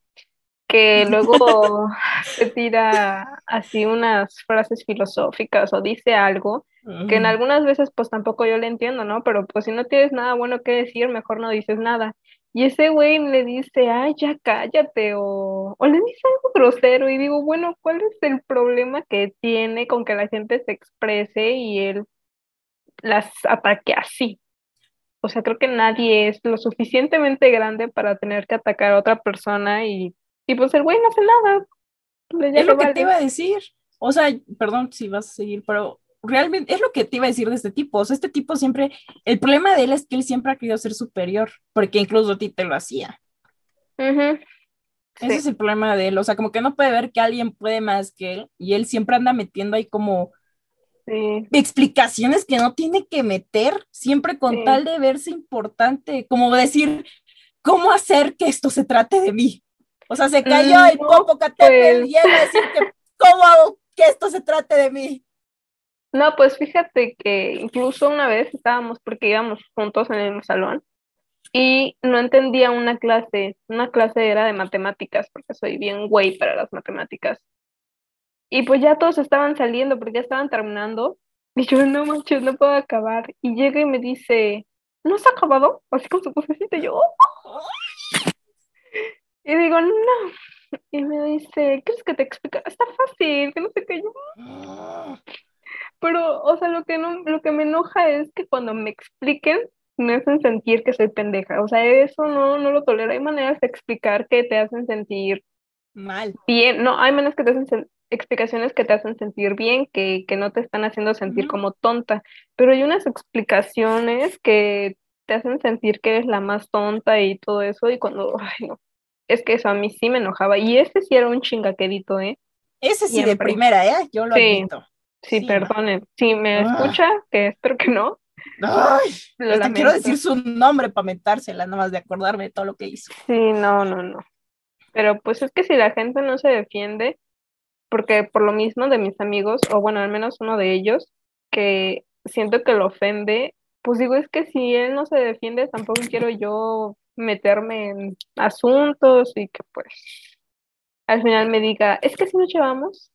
que luego se tira así unas frases filosóficas o dice algo que en algunas veces pues tampoco yo le entiendo, ¿no? Pero pues si no tienes nada bueno que decir, mejor no dices nada. Y ese güey le dice, ay, ya cállate, o, o le dice algo grosero, y digo, bueno, ¿cuál es el problema que tiene con que la gente se exprese y él las ataque así? o sea, creo que nadie es lo suficientemente grande para tener que atacar a otra persona y, y pues el güey no hace nada. es lo que te iba a decir. O sea, perdón si vas a seguir, pero realmente es lo que te iba a decir de este tipo. O sea, este tipo siempre, el problema de él es que él siempre ha querido ser superior, porque incluso a ti te lo hacía. Ese es el problema de él. O sea, como que no puede ver que alguien puede más que él y él siempre anda metiendo ahí como explicaciones que no tiene que meter, siempre con tal de verse importante, como decir, ¿cómo hacer que esto se trate de mí? O sea, se cayó el poco pues... y él a decir que, ¿cómo hago que esto se trate de mí? No, pues fíjate que incluso una vez estábamos, porque íbamos juntos en el salón, y no entendía una clase, una clase era de matemáticas, porque soy bien güey para las matemáticas. Y pues ya todos estaban saliendo porque ya estaban terminando. Y yo, no manches, no puedo acabar. Y llega y me dice, ¿no has acabado? Así con su vocecita. Y yo, oh". Y digo, no. Y me dice, ¿quieres que te explique? Está fácil, que no sé qué yo. Pero, o sea, lo que, no, lo que me enoja es que cuando me expliquen, me hacen sentir que soy pendeja. O sea, eso no, no lo tolero. Hay maneras de explicar que te hacen sentir mal. Bien, no, hay maneras que te hacen explicaciones que te hacen sentir bien, que, que no te están haciendo sentir como tonta, pero hay unas explicaciones que te hacen sentir que eres la más tonta y todo eso, y cuando, ay, no, es que eso a mí sí me enojaba, y ese sí era un chingaquerito, ¿eh? Ese sí de primera, ¿eh? Yo lo Sí. admito. Sí, Sí, no. perdonen, si me Ah. escucha, que espero que no, Ay, hasta quiero decir su nombre para mentársela, nada más de acordarme de todo lo que hizo. Sí, no, no, no. Pero pues es que si la gente no se defiende, porque por lo mismo de mis amigos, o bueno, al menos uno de ellos, que siento que lo ofende, pues digo, es que si él no se defiende, tampoco quiero yo meterme en asuntos y que pues al final me diga, es que si nos llevamos,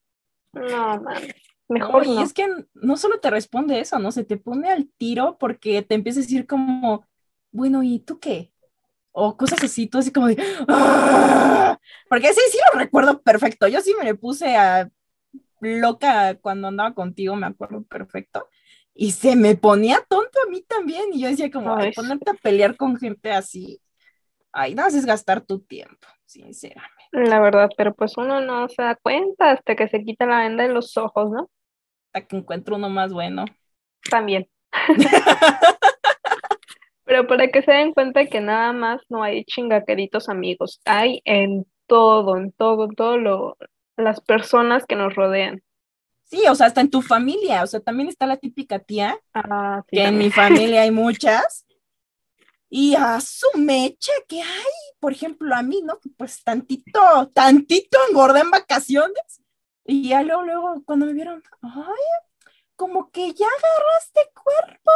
no, mames, mejor No, y es que no solo te responde eso, ¿no? Se te pone al tiro porque te empieza a decir como, bueno, ¿y tú qué? O cosas así, tú así como de, "Ah". porque sí, sí lo recuerdo perfecto. Yo sí me le puse a loca cuando andaba contigo, me acuerdo perfecto. Y se me ponía tonto a mí también. Y yo decía como, ay, ponerte a pelear con gente así, ay, no haces gastar tu tiempo, sinceramente. La verdad, pero pues uno no se da cuenta hasta que se quita la venda de los ojos, ¿no? Hasta que encuentro uno más bueno. También. Pero para que se den cuenta que nada más no hay chingaqueritos amigos, hay en todo, en todo, en todo lo, las personas que nos rodean. Sí, o sea, hasta en tu familia, o sea, también está la típica tía Ah, sí, que en mi familia hay muchas, y a su mecha que hay, por ejemplo, a mí, ¿no? Pues tantito, tantito engordé en vacaciones, y ya luego, luego, cuando me vieron, ay, como que ya agarraste cuerpo,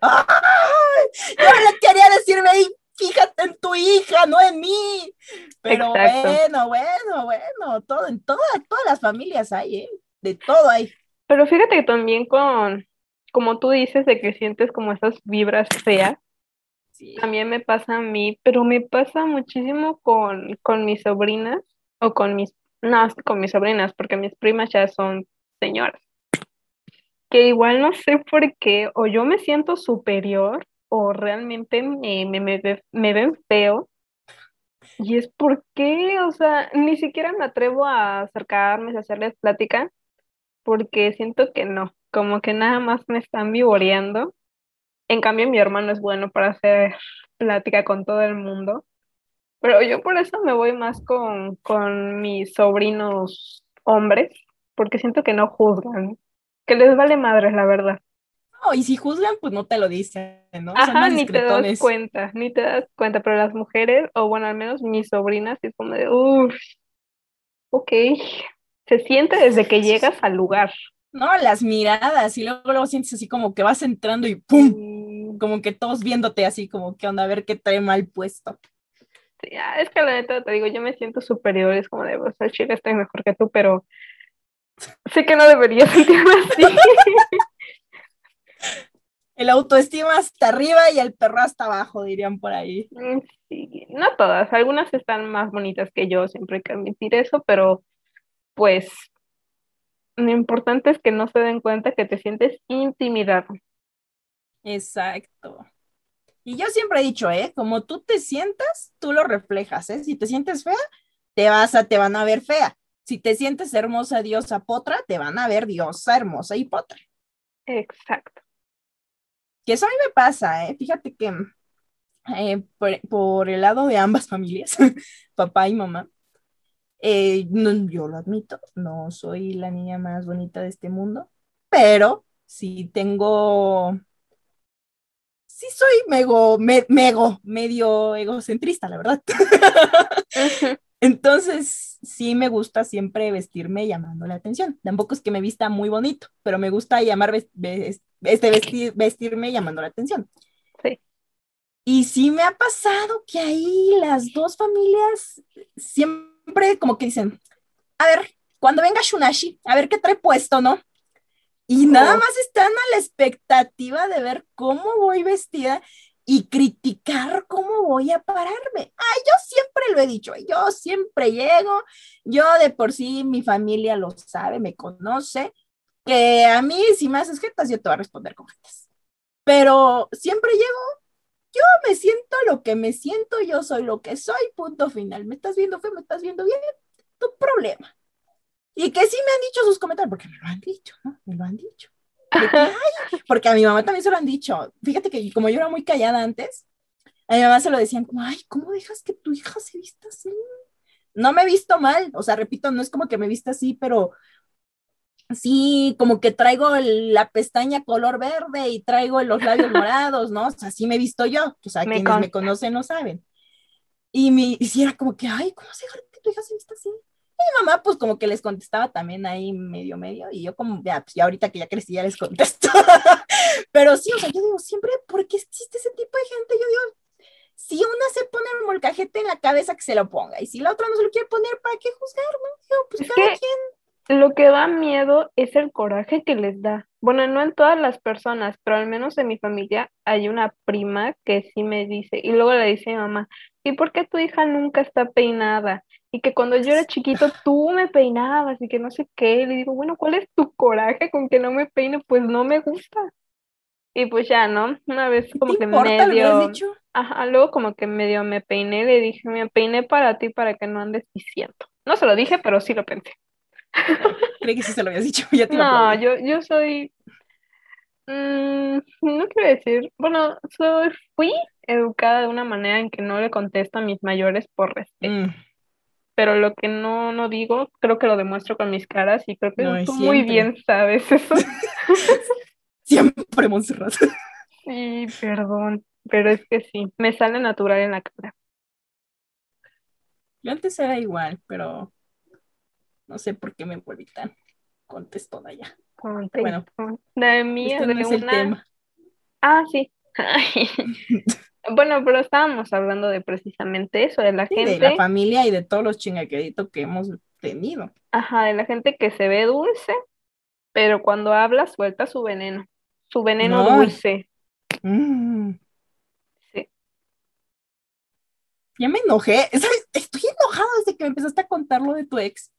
¿verdad? ¡Ay! Yo le quería decirme, "Ey, fíjate en tu hija, no en mí. Pero Exacto. bueno, bueno, bueno, todo, en todas, todas las familias hay, ¿eh? De todo hay. Pero fíjate que también con, como tú dices, de que sientes como esas vibras feas, También me pasa a mí, pero me pasa muchísimo con, con mis sobrinas o con mis, no, con mis sobrinas, porque mis primas ya son señoras. Que igual no sé por qué, o yo me siento superior, o realmente me, me, me, me ven feo. Y es porque, o sea, ni siquiera me atrevo a acercarme, a hacerles plática, porque siento que no, como que nada más me están vivoreando. En cambio, mi hermano es bueno para hacer plática con todo el mundo. Pero yo por eso me voy más con, con mis sobrinos hombres, porque siento que no juzgan, que les vale madres, la verdad. No, y si juzgan, pues no te lo dicen, ¿no? Son Ajá, más ni te das cuenta, ni te das cuenta, pero las mujeres, o bueno, al menos mis sobrinas, es como de, uff, ok, se siente desde que llegas al lugar. No, las miradas, y luego, luego sientes así como que vas entrando y ¡pum! Como que todos viéndote así, como que onda, a ver qué trae mal puesto. sí, ah, es que la neta te digo, yo me siento superior, es como de, o sea, chica, estoy mejor que tú, pero sé que no debería sentirme así. El autoestima hasta arriba y el perro hasta abajo, dirían por ahí. Mm, Sí, no todas, algunas están más bonitas que yo, siempre hay que admitir eso, pero pues lo importante es que no se den cuenta que te sientes intimidado. Exacto. Y yo siempre he dicho, ¿eh? Como tú te sientas, tú lo reflejas, ¿eh? Si te sientes fea, te vas a, te van a ver fea. Si te sientes hermosa, diosa, potra, te van a ver diosa, hermosa y potra. Exacto. Que eso a mí me pasa, ¿eh? Fíjate que eh, por, por el lado de ambas familias, papá y mamá, eh, no- yo lo admito, no soy la niña más bonita de este mundo, pero sí tengo, sí soy mego, me- mego, medio egocentrista, la verdad. Entonces, sí me gusta siempre vestirme llamando la atención. Tampoco es que me vista muy bonito, pero me gusta llamar este vestir, vestirme llamando la atención. Sí. Y sí me ha pasado que ahí las dos familias siempre como que dicen, a ver, cuando venga Shunashi, a ver qué trae puesto, ¿no? Y nada Oh. más están a la expectativa de ver cómo voy vestida y criticar cómo voy a pararme. Ay, yo siempre lo he dicho, yo siempre llego, yo de por sí mi familia lo sabe, me conoce, que a mí si me haces jetas yo te voy a responder con jetas. Pero siempre llego, yo me siento lo que me siento, yo soy lo que soy, punto final. ¿Me estás viendo feo? ¿Me estás viendo bien? Tu problema. Y que sí me han dicho sus comentarios, porque me lo han dicho, ¿no? Me lo han dicho. porque a mi mamá también se lo han dicho. Fíjate que como yo era muy callada antes, a mi mamá se lo decían como, ay, ¿cómo dejas que tu hija se vista así? No me he visto mal, o sea, repito, no es como que me vista así, pero sí, como que traigo la pestaña color verde y traigo los labios morados, ¿no? O sea, así me he visto yo, o sea, quienes me conocen no saben. Y me hiciera como que, ay, ¿cómo se que tu hija se vista así? Y mi mamá, pues como que les contestaba también ahí medio, medio, y yo como, ya, pues ya ahorita que ya crecí, ya les contesto. Pero sí, o sea, yo digo, siempre, ¿por qué existe ese tipo de gente? Yo digo, si una se pone el molcajete en la cabeza, que se lo ponga, y si la otra no se lo quiere poner, ¿para qué juzgar, no? Digo, pues cada quien. Lo que da miedo es el coraje que les da. Bueno, no en todas las personas, pero al menos en mi familia hay una prima que sí me dice, y luego le dice a mi mamá, ¿y por qué tu hija nunca está peinada? Y que cuando yo era chiquito tú me peinabas y que no sé qué. Le digo, bueno, ¿cuál es tu coraje con que no me peine? Pues no me gusta. Y pues ya, ¿no? Una vez como que medio... Ajá, luego como que medio me peiné, le dije, me peiné para ti para que no andes diciendo. No se lo dije, pero sí lo pensé. Creí que sí se lo habías dicho. no, yo, yo soy Mm, no quiero decir, bueno, soy, fui educada de una manera en que no le contesto a mis mayores por respeto. Mm. Pero lo que no, no digo, creo que lo demuestro con mis caras y creo que tú muy bien sabes eso. siempre, Montserrat. Sí, perdón, pero es que sí, me sale natural en la cara. Yo antes era igual, pero no sé por qué me volví tan contestona ya. Bueno, de mía, este de una... Ah, sí. bueno, pero estábamos hablando de precisamente eso, de la gente. De la familia y de todos los chingaqueritos que hemos tenido. Ajá, de la gente que se ve dulce, pero cuando habla suelta su veneno. Su veneno dulce. Mm. Sí. Ya me enojé. Estoy enojado desde que me empezaste a contar lo de tu ex.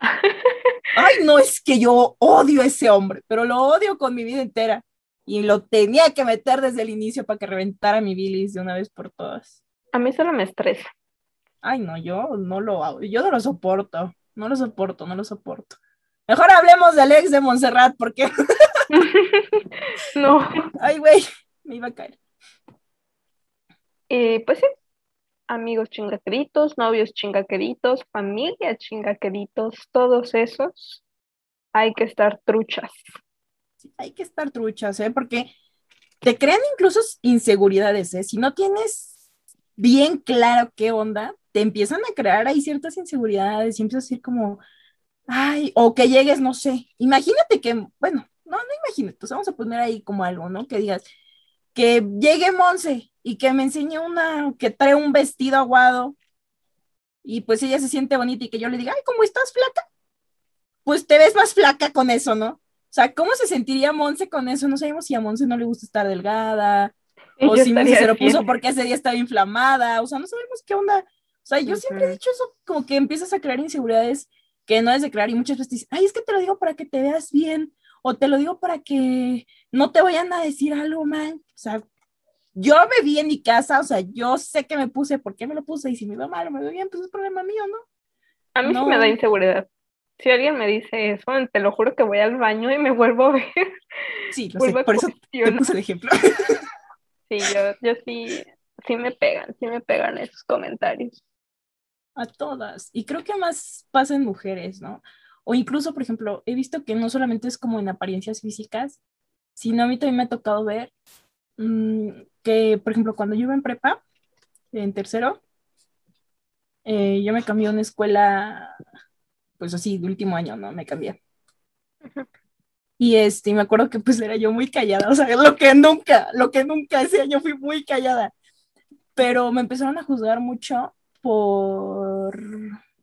Ay, no es que yo odio a ese hombre, pero lo odio con mi vida entera. Y lo tenía que meter desde el inicio para que reventara mi bilis de una vez por todas. A mí solo me estresa. Ay, no, yo no lo hago. Yo no lo soporto. No lo soporto, no lo soporto. Mejor hablemos del ex de Montserrat, porque. no. Ay, güey, me iba a caer. Y pues sí, amigos chingaqueritos, novios chingaqueritos, familia chingaqueritos, todos esos, hay que estar truchas. Hay que estar truchas, ¿eh? Porque te crean incluso inseguridades, ¿eh? Si no tienes bien claro qué onda, te empiezan a crear ahí ciertas inseguridades y empiezas a decir como, ay, o que llegues, no sé, imagínate que, bueno, no, no imagínate, pues vamos a poner ahí como algo, ¿no? Que digas, que llegue Monse y que me enseñe una que trae un vestido aguado y pues ella se siente bonita y que yo le diga, ay, ¿cómo estás flaca? Pues te ves más flaca con eso, ¿no? O sea, ¿cómo se sentiría Monse con eso? No sabemos si a Monse no le gusta estar delgada o si Monse se lo puso porque ese día estaba inflamada, o sea, no sabemos qué onda. O sea, yo siempre he dicho eso, como que empiezas a crear inseguridades que no es de crear y muchas veces dicen, ay, es que te lo digo para que te veas bien o te lo digo para que no te vayan a decir algo mal. O sea, yo me vi en mi casa, o sea, yo sé que me puse, ¿por qué me lo puse? Y si me va mal o me va bien, pues es problema mío, ¿no? A mí sí me da inseguridad. Si alguien me dice eso, te lo juro que voy al baño y me vuelvo a ver. Sí, lo sé, por eso te puse el ejemplo. Sí, yo, yo sí, sí me pegan, sí me pegan esos comentarios. A todas. Y creo que más pasa en mujeres, ¿no? O incluso, por ejemplo, he visto que no solamente es como en apariencias físicas, sino a mí también me ha tocado ver mm, que, por ejemplo, cuando yo iba en prepa, en tercero, eh, yo me cambié a una escuela, pues así, de último año, ¿no? Me cambié. Y este, me acuerdo que pues era yo muy callada, o sea, lo que nunca, lo que nunca ese año fui muy callada. Pero me empezaron a juzgar mucho por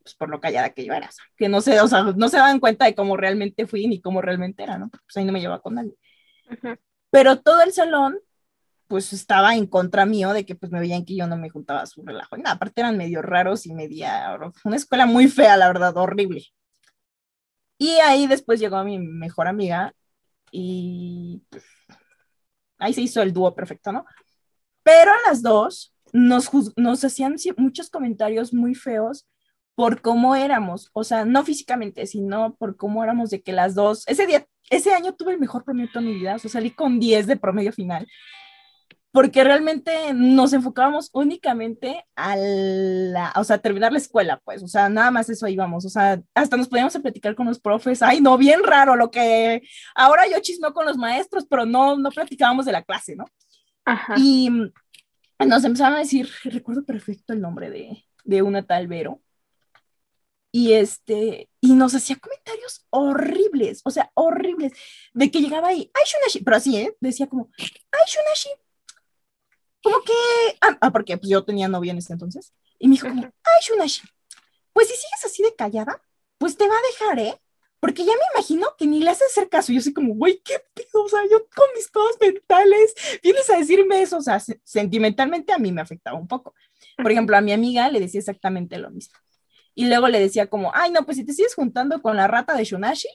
pues, por lo callada que yo era, que no se, o sea, no se daban cuenta de cómo realmente fui ni cómo realmente era, ¿no? Pues ahí no me llevaba con nadie. Pero todo el salón, pues estaba en contra mío de que pues me veían que yo no me juntaba a su relajo. Y nada, aparte eran medio raros y media, una escuela muy fea, la verdad, horrible. Y ahí después llegó mi mejor amiga y pues, ahí se hizo el dúo perfecto, ¿no? Pero a las dos nos, nos hacían muchos comentarios muy feos por cómo éramos, o sea, no físicamente, sino por cómo éramos de que las dos, ese día, ese año tuve el mejor promedio de mi vida, o sea, salí con 10 de promedio final, porque realmente nos enfocábamos únicamente a la, o sea, terminar la escuela, pues, o sea, nada más eso íbamos, o sea, hasta nos podíamos platicar con los profes, ay, no, bien raro lo que, ahora yo chismeo con los maestros, pero no, no platicábamos de la clase, ¿no? Ajá. Y nos empezaron a decir, recuerdo perfecto el nombre de, de una tal Vero, y este, y nos hacía comentarios horribles, o sea, horribles, de que llegaba ahí, ay, Shunashi, pero así, ¿eh? Decía como, ay, Shunashi, como que, ah, ah, porque pues yo tenía novia en ese entonces, y me dijo como, ay, Shunashi, pues si sigues así de callada, pues te va a dejar, ¿eh? Porque ya me imagino que ni le haces hacer caso. Yo soy como, güey, qué pido, o sea, yo con mis cosas mentales, vienes a decirme eso, o sea, sentimentalmente a mí me afectaba un poco. Por ejemplo, a mi amiga le decía exactamente lo mismo. Y luego le decía como, ay, no, pues si te sigues juntando con la rata de Shunashi,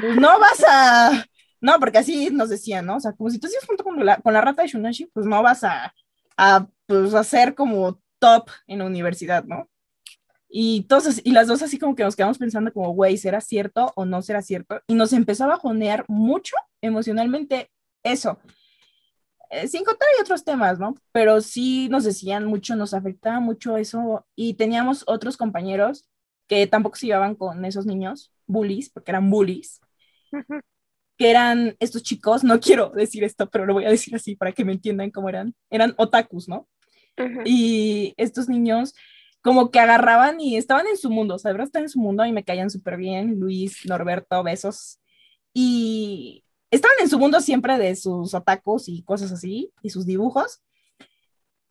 pues no vas a, no, porque así nos decían, ¿no? O sea, como si tú sigues junto con la, con la rata de Shunashi, pues no vas a, a, pues, a ser como top en la universidad, ¿no? Y, entonces, y las dos así como que nos quedamos pensando como, güey, ¿será cierto o no será cierto? Y nos empezó a bajonear mucho emocionalmente eso. Eh, sin contar y otros temas, ¿no? Pero sí nos decían mucho, nos afectaba mucho eso. Y teníamos otros compañeros que tampoco se llevaban con esos niños, bullies, porque eran bullies, que eran estos chicos, no quiero decir esto, pero lo voy a decir así para que me entiendan cómo eran, eran otakus, ¿no? Y estos niños como que agarraban y estaban en su mundo, o sea, de verdad estaban en su mundo y me caían súper bien, Luis, Norberto, besos. Y estaban en su mundo siempre de sus atacos y cosas así, y sus dibujos.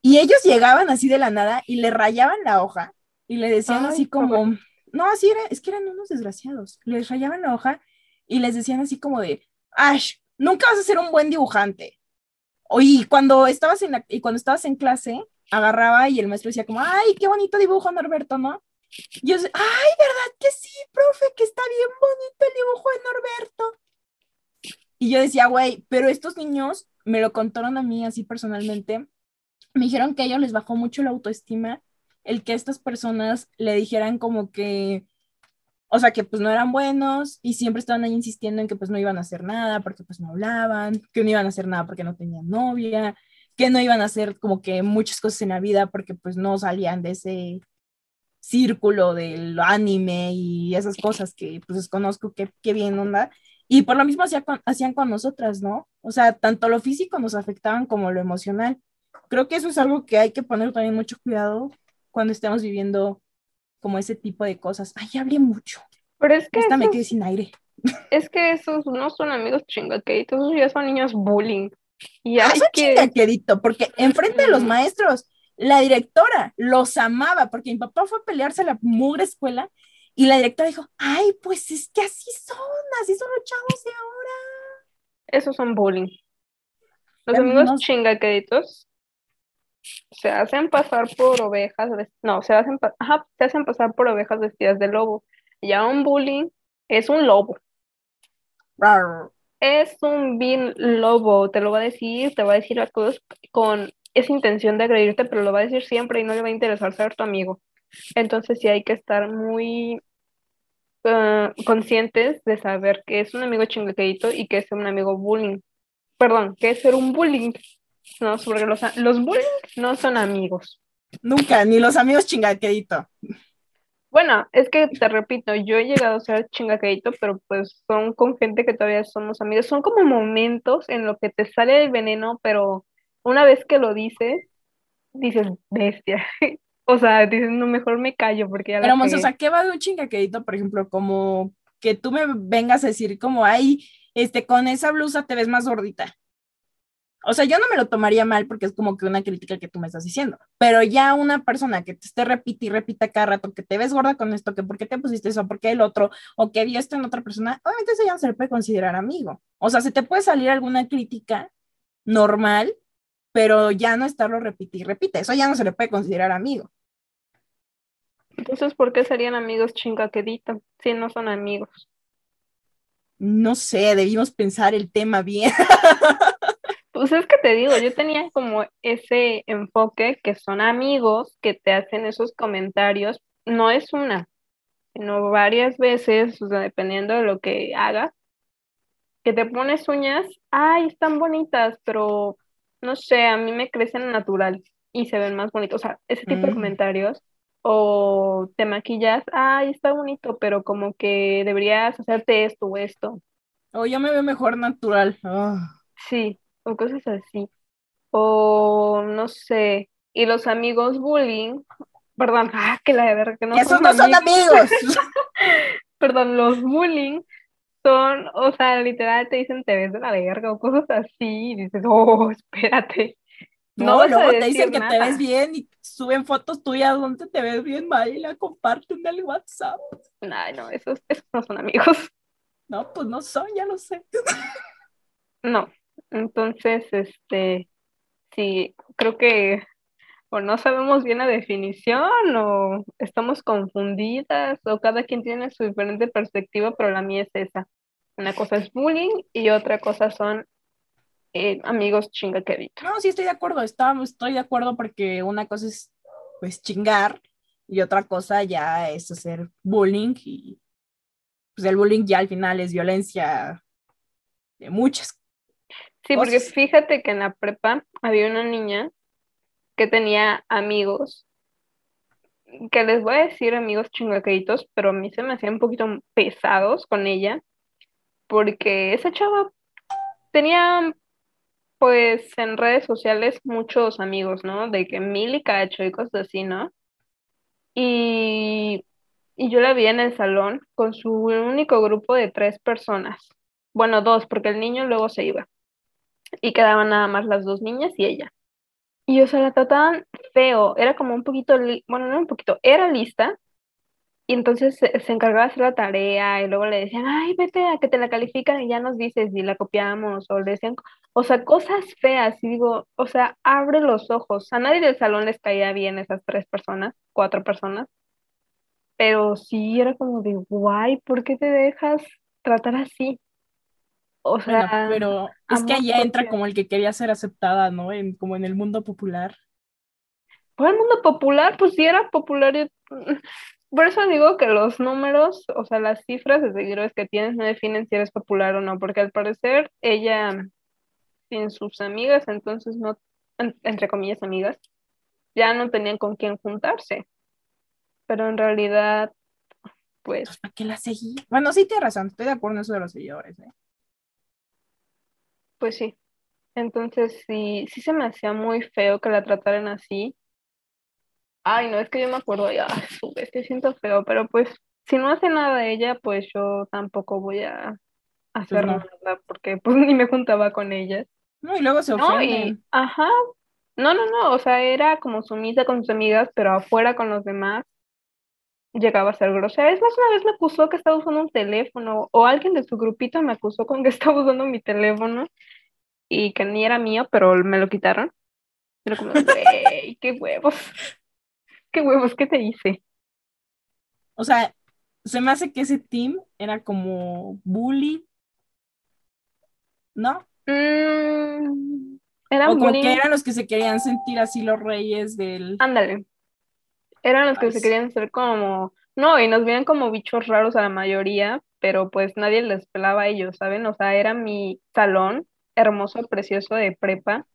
Y ellos llegaban así de la nada y le rayaban la hoja y le decían así como, no, así era, es que eran unos desgraciados. Les rayaban la hoja y les decían así como de, Ash, nunca vas a ser un buen dibujante. Y cuando estabas en, y cuando estabas en clase, agarraba y el maestro decía como, ay, qué bonito dibujo, Norberto, ¿no? Y yo, ay, ¿verdad que sí, profe? Que está bien bonito el dibujo de Norberto. Y yo decía, güey, pero estos niños me lo contaron a mí así personalmente. Me dijeron que a ellos les bajó mucho la autoestima el que estas personas le dijeran como que, o sea, que pues no eran buenos y siempre estaban ahí insistiendo en que pues no iban a hacer nada porque pues no hablaban, que no iban a hacer nada porque no tenían novia, que no iban a hacer como que muchas cosas en la vida porque pues no salían de ese círculo del anime y esas cosas que pues desconozco qué, qué bien onda. Y por lo mismo hacía hacían con nosotras, ¿no? O sea, tanto lo físico nos afectaban como lo emocional. Creo que eso es algo que hay que poner también mucho cuidado cuando estemos viviendo como ese tipo de cosas. Ay, hablé mucho. Pero es que Esta me quedé sin aire. Es que esos no son amigos chingaqueritos, esos ya son niños bullying. Y Ah, son que... chingaquerito, porque enfrente de los Mm. maestros, la directora los amaba, porque mi papá fue a pelearse a la mugre escuela y la directora dijo, ay, pues es que así son, así son los chavos de ahora. Esos son bullying. Los Pero amigos no- chingaqueritos se hacen pasar por ovejas, no, se hacen, se hacen pasar por ovejas vestidas de lobo. Ya un bullying es un lobo. Es un vil lobo, te lo va a decir, te va a decir las cosas con esa intención de agredirte, pero lo va a decir siempre y no le va a interesar ser tu amigo. Entonces sí hay que estar muy eh, conscientes de saber que es un amigo chingaquedito y que es un amigo bullying. Perdón, que es ser un bullying. No, porque los, los bullying no son amigos. Nunca, ni los amigos chingaquerito. Bueno, es que te repito, yo he llegado a ser chingaquedito, pero pues son con gente que todavía somos amigos. Son como momentos en los que te sale el veneno, pero una vez que lo dices, dices, bestia. O sea, dices, no, mejor me callo porque ya la Pero, Monse, o cagué". sea, ¿qué va de un chingaquerito, por ejemplo, como que tú me vengas a decir como, ay, este, con esa blusa te ves más gordita? O sea, yo no me lo tomaría mal porque es como que una crítica que tú me estás diciendo, pero ya una persona que te esté repite y repita cada rato que te ves gorda con esto, que por qué te pusiste eso, por qué el otro, o que vio esto en otra persona, obviamente eso ya no se le puede considerar amigo. O sea, se te puede salir alguna crítica normal, pero ya no estarlo repite y repite, eso ya no se le puede considerar amigo. Entonces, ¿por qué serían amigos chingaquedito si no son amigos? No sé, debimos pensar el tema bien. Pues es que te digo, yo tenía como ese enfoque que son amigos que te hacen esos comentarios no es una, sino varias veces, o sea, dependiendo de lo que hagas, que te pones uñas, ay, están bonitas, pero no sé, a mí me crecen natural y se ven más bonitos, o sea, ese tipo de Mm. comentarios, o te maquillas, ay, está bonito, pero como que deberías hacerte esto o esto, O yo me veo mejor natural. Ah. sí, o cosas así, o no sé, y los amigos bullying, perdón, ah, que la verga, que no Esos son no son amigos. amigos. perdón, los bullying son, o sea, literal te dicen te ves de la verga o cosas así, y dices, oh, espérate. No No, luego te dicen que te ves bien y suben fotos tuyas donde te ves bien mal y la comparten en el WhatsApp. Ay, no, esos, esos no son amigos. No, pues no son, ya lo sé. No. Entonces, este, sí, creo que o no sabemos bien la definición o estamos confundidas o cada quien tiene su diferente perspectiva, pero la mía es esa. Una cosa es bullying y otra cosa son eh, amigos chingaqueritos. No, sí estoy de acuerdo, está- estoy de acuerdo porque una cosa es pues chingar y otra cosa ya es hacer bullying y pues el bullying ya al final es violencia de muchas. Sí, porque cosas. fíjate que en la prepa había una niña que tenía amigos, que les voy a decir amigos chingaqueritos, pero a mí se me hacían un poquito pesados con ella, porque esa chava tenía, pues, en redes sociales muchos amigos, ¿no? De que mil y cacho y cosas así, ¿no? Y, y yo la vi en el salón con su único grupo de tres personas. Bueno, dos, porque el niño luego se iba y quedaban nada más las dos niñas y ella. Y o sea, la trataban feo, era como un poquito, bueno, no un poquito, era lista, y entonces se, se encargaba de hacer la tarea, y luego le decían, ay, vete a que te la califican y ya nos dices y la copiamos, o le decían, o sea, cosas feas, y digo, o sea, abre los ojos, a nadie del salón les caía bien esas tres personas, cuatro personas, pero sí era como de, guay, ¿por qué te dejas tratar así? O Bueno, sea, pero es que allá entra como el que quería ser aceptada, ¿no? En, como en el mundo popular. Por el mundo popular, pues sí era popular. y- Por eso digo que los números, o sea, las cifras de seguidores que tienes no definen si eres popular o no, porque al parecer ella, sin sus amigas, entonces no, en- entre comillas amigas, ya no tenían con quién juntarse. Pero en realidad, pues, Pues, ¿para qué la seguí? Bueno, sí, tienes razón, estoy de acuerdo en eso de los seguidores, ¿eh? Pues sí. Entonces sí, sí se me hacía muy feo que la trataran así. Ay, no, es que yo me acuerdo ya, su bestia, siento feo, pero pues si no hace nada de ella, pues yo tampoco voy a hacer no. nada, porque pues ni me juntaba con ella. No, y luego se No, ofenden. y, ajá, no, no, no, o sea, era como sumisa con sus amigas, pero afuera con los demás llegaba a ser grosera. Es más, una vez me acusó que estaba usando un teléfono, o alguien de su grupito me acusó con que estaba usando mi teléfono y que ni era mío, pero me lo quitaron. Era como, güey, qué huevos, qué huevos, ¿qué te hice? O sea, se me hace que ese team era como bully, ¿no? Mm, eran O como bullying. que eran los que se querían sentir así los reyes del... Ándale. Eran los que Ay, se querían ser como, no, y nos veían como bichos raros a la mayoría, pero pues nadie les pelaba a ellos, ¿saben? O sea, era mi salón hermoso, precioso de prepa,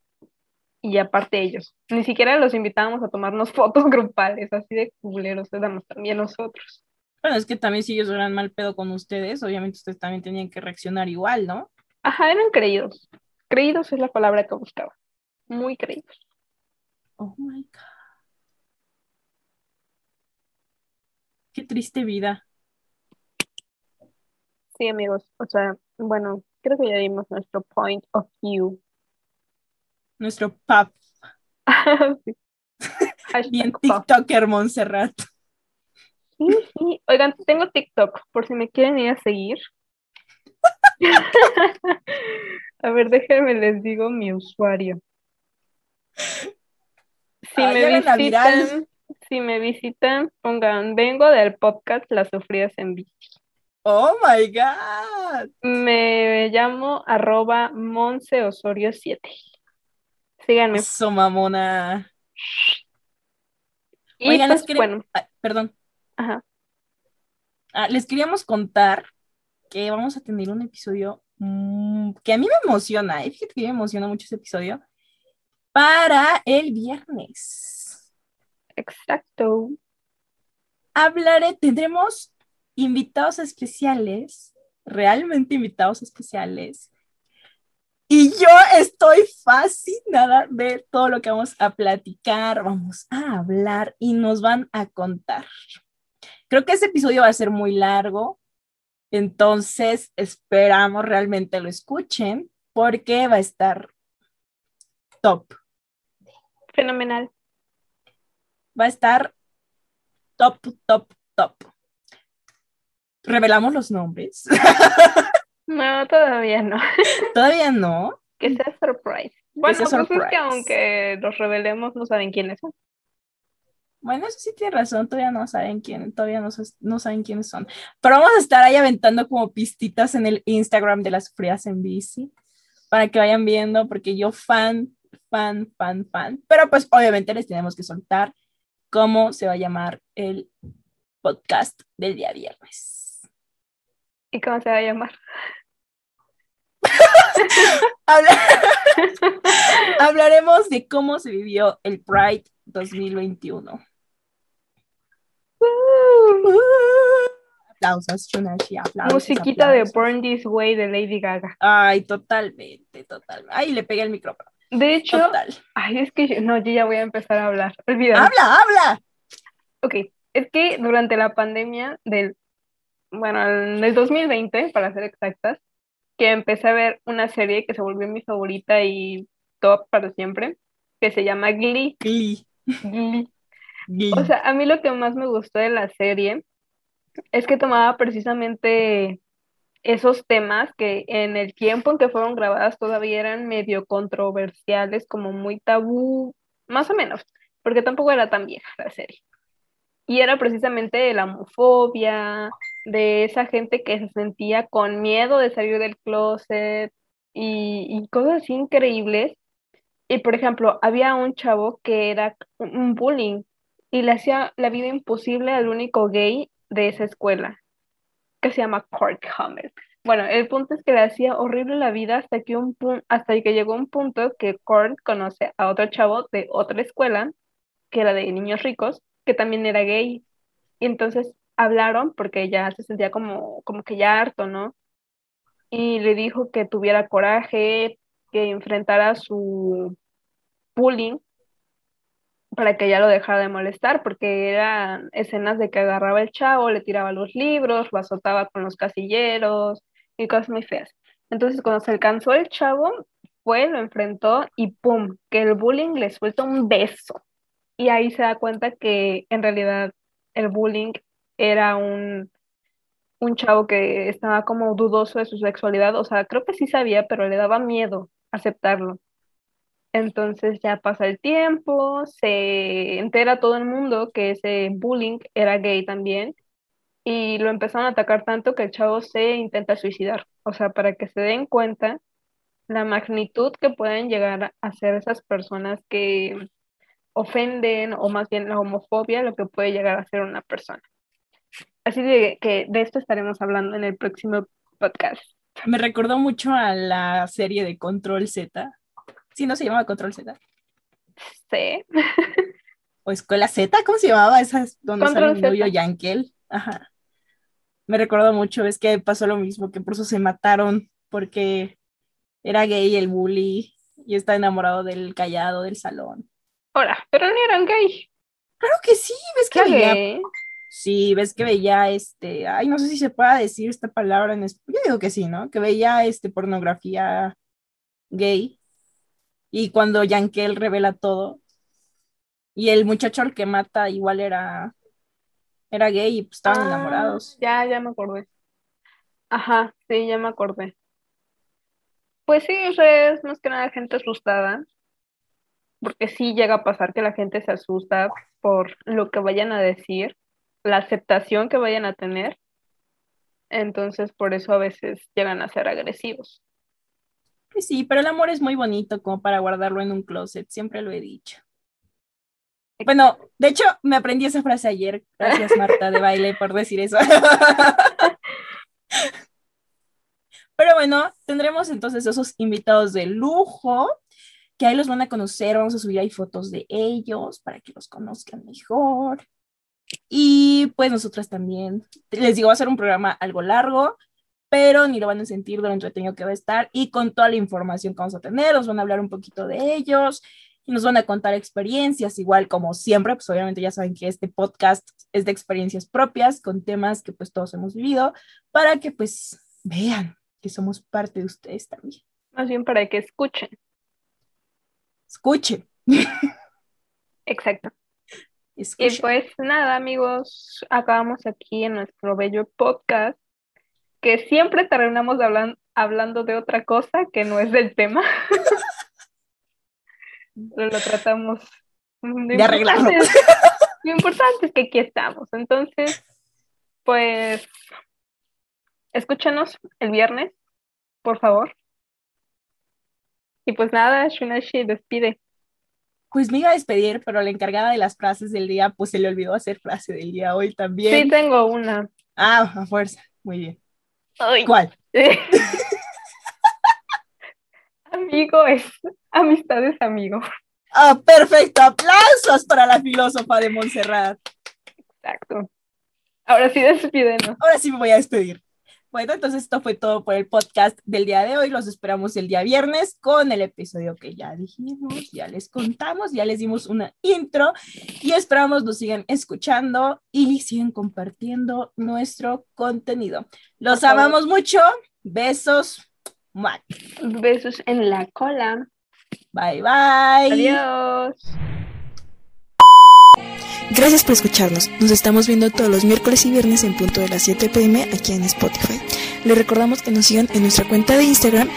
y aparte ellos. Ni siquiera los invitábamos a tomarnos fotos grupales, así de culeros éramos también nosotros. Bueno, es que también si ellos eran mal pedo con ustedes, obviamente ustedes también tenían que reaccionar igual, ¿no? Ajá, eran creídos. Creídos es la palabra que buscaba. Muy creídos. Oh my God. Qué triste vida. Sí, amigos. O sea, bueno, creo que ya dimos nuestro point of view. Nuestro pap, Sí. Bien. TikToker Montserrat. Sí, sí. Oigan, tengo TikTok, por si me quieren ir a seguir. A ver, déjenme les digo mi usuario. Si me visitan, si me visitan, pongan, vengo del podcast Las Sufridas en Bici. Oh my God. Me llamo arroba Monse Osorio 7. Síganme. Eso, mamona. Y Oigan, pues, les quería- bueno, Ay, perdón. Ajá. Ah, les queríamos contar que vamos a tener un episodio mm, que a mí me emociona, ¿eh? fíjate que me emociona mucho ese episodio, para el viernes. Exacto. Hablaré, tendremos invitados especiales, realmente invitados especiales. Y yo estoy fascinada de todo lo que vamos a platicar, vamos a hablar y nos van a contar. Creo que ese episodio va a ser muy largo, entonces esperamos realmente lo escuchen porque va a estar top. Fenomenal. Va a estar top, top, top. ¿Revelamos los nombres? No, todavía no. Todavía no. Que sea surprise. Bueno, pues es surprise. que aunque los revelemos, no saben quiénes son. Bueno, eso sí tiene razón, todavía no saben quién, todavía no, no saben quiénes son. Pero vamos a estar ahí aventando como pistitas en el Instagram de las frías en bici para que vayan viendo, porque yo fan, fan, fan, fan. Pero pues obviamente les tenemos que soltar cómo se va a llamar el podcast del día viernes. ¿Y cómo se va a llamar? Habla- Hablaremos de cómo se vivió el Pride 2021. Aplausos, Chunashi, aplausos. Musiquita de. Born This Way de Lady Gaga. Ay, totalmente, totalmente. Ay, le pegué el micrófono. De hecho, Total. ay, es que yo- no, yo ya voy a empezar a hablar. Olvídalo. Habla, habla. Ok, es que durante la pandemia del, bueno, en el 2020, para ser exactas, que empecé a ver una serie que se volvió mi favorita y top para siempre, que se llama Glee. Glee. Glee. Glee. O sea, a mí lo que más me gustó de la serie es que tomaba precisamente esos temas que en el tiempo en que fueron grabadas todavía eran medio controversiales, como muy tabú, más o menos, porque tampoco era tan vieja la serie. Y era precisamente de la homofobia, de esa gente que se sentía con miedo de salir del closet y, cosas increíbles. Y por ejemplo, había un chavo que era un bullying y le hacía la vida imposible al único gay de esa escuela, que se llama Kurt Hummel. Bueno, el punto es que le hacía horrible la vida hasta que, un hasta que llegó un punto que Kurt conoce a otro chavo de otra escuela, que era de niños ricos, que también era gay. Y entonces hablaron porque ya se sentía como, como que ya harto, ¿no? Y le dijo que tuviera coraje, que enfrentara su bullying para que ya lo dejara de molestar, porque eran escenas de que agarraba el chavo, le tiraba los libros, lo azotaba con los casilleros y cosas muy feas. Entonces, cuando se alcanzó el chavo, fue, lo enfrentó y ¡pum! que el bullying le suelta un beso. Y ahí se da cuenta que en realidad el bullying era un, un chavo que estaba como dudoso de su sexualidad, o sea, creo que sí sabía, pero le daba miedo aceptarlo. Entonces ya pasa el tiempo, se entera todo el mundo que ese bullying era gay también y lo empezaron a atacar tanto que el chavo se intenta suicidar. O sea, para que se den cuenta la magnitud que pueden llegar a ser esas personas que ofenden o más bien la homofobia, lo que puede llegar a ser una persona. Así que de esto estaremos hablando en el próximo podcast. Me recordó mucho a la serie de Control Z. Sí, no se llamaba Control Z. Sí. O Escuela Z, ¿cómo se llamaba? Esa es donde sale Control novio Z. Yankel. Ajá. Me recordó mucho, es que pasó lo mismo, que por eso se mataron, porque era gay el bully y está enamorado del callado del salón. Ahora, pero no eran gay. Claro que sí, ves que ¿Qué veía, gay? sí, ves que veía este, ay, no sé si se pueda decir esta palabra en español, yo digo que sí, ¿no? Que veía este pornografía gay y cuando Yankel revela todo y el muchacho al que mata igual era era gay y pues estaban Ah, enamorados. Ya, ya me acordé. Ajá, sí, ya me acordé. Pues sí, es más que nada gente asustada, porque sí llega a pasar que la gente se asusta por lo que vayan a decir, la aceptación que vayan a tener, entonces por eso a veces llegan a ser agresivos. Pues sí, pero el amor es muy bonito como para guardarlo en un closet, siempre lo he dicho. Bueno, de hecho, me aprendí esa frase ayer. Gracias, Marta de baile, por decir eso. Pero bueno, tendremos entonces esos invitados de lujo, que ahí los van a conocer, vamos a subir ahí fotos de ellos para que los conozcan mejor. Y pues nosotras también, les digo, va a ser un programa algo largo, pero ni lo van a sentir de lo entretenido que va a estar y con toda la información que vamos a tener, nos van a hablar un poquito de ellos y nos van a contar experiencias, igual como siempre, pues obviamente ya saben que este podcast es de experiencias propias con temas que pues todos hemos vivido para que pues vean que somos parte de ustedes también. Más bien para que escuchen. Escuchen. Exacto. Escuchen. Y pues nada, amigos, acabamos aquí en nuestro bello podcast, que siempre terminamos hablan- hablando de otra cosa que no es del tema. Pero lo tratamos lo De arreglarlo. Lo importante es que aquí estamos. Entonces, pues, escúchanos el viernes, por favor. Y pues nada, Shunashi despide. Pues me iba a despedir, pero la encargada de las frases del día, pues se le olvidó hacer frase del día hoy también. Sí, tengo una. Ah, a fuerza. Muy bien. ¿Cuál? Amigo es, amistad es amigo. Ah, perfecto. Aplausos para la filósofa de Montserrat. Exacto. Ahora sí, despídenos. Ahora sí me voy a despedir. Bueno, entonces esto fue todo por el podcast del día de hoy. Los esperamos el día viernes con el episodio que ya dijimos, ya les contamos, ya les dimos una intro y esperamos nos sigan escuchando y sigan compartiendo nuestro contenido. Los amamos mucho. Besos. Besos en la cola. Bye bye. Adiós. Gracias por escucharnos. Nos estamos viendo todos los miércoles y viernes en punto de las 7 pm aquí en Spotify. Les recordamos que nos sigan en nuestra cuenta de Instagram,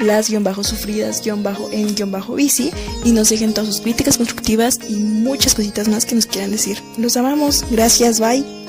las-sufridas-en-bici y nos dejen todas sus críticas constructivas y muchas cositas más que nos quieran decir. Los amamos. Gracias. Bye.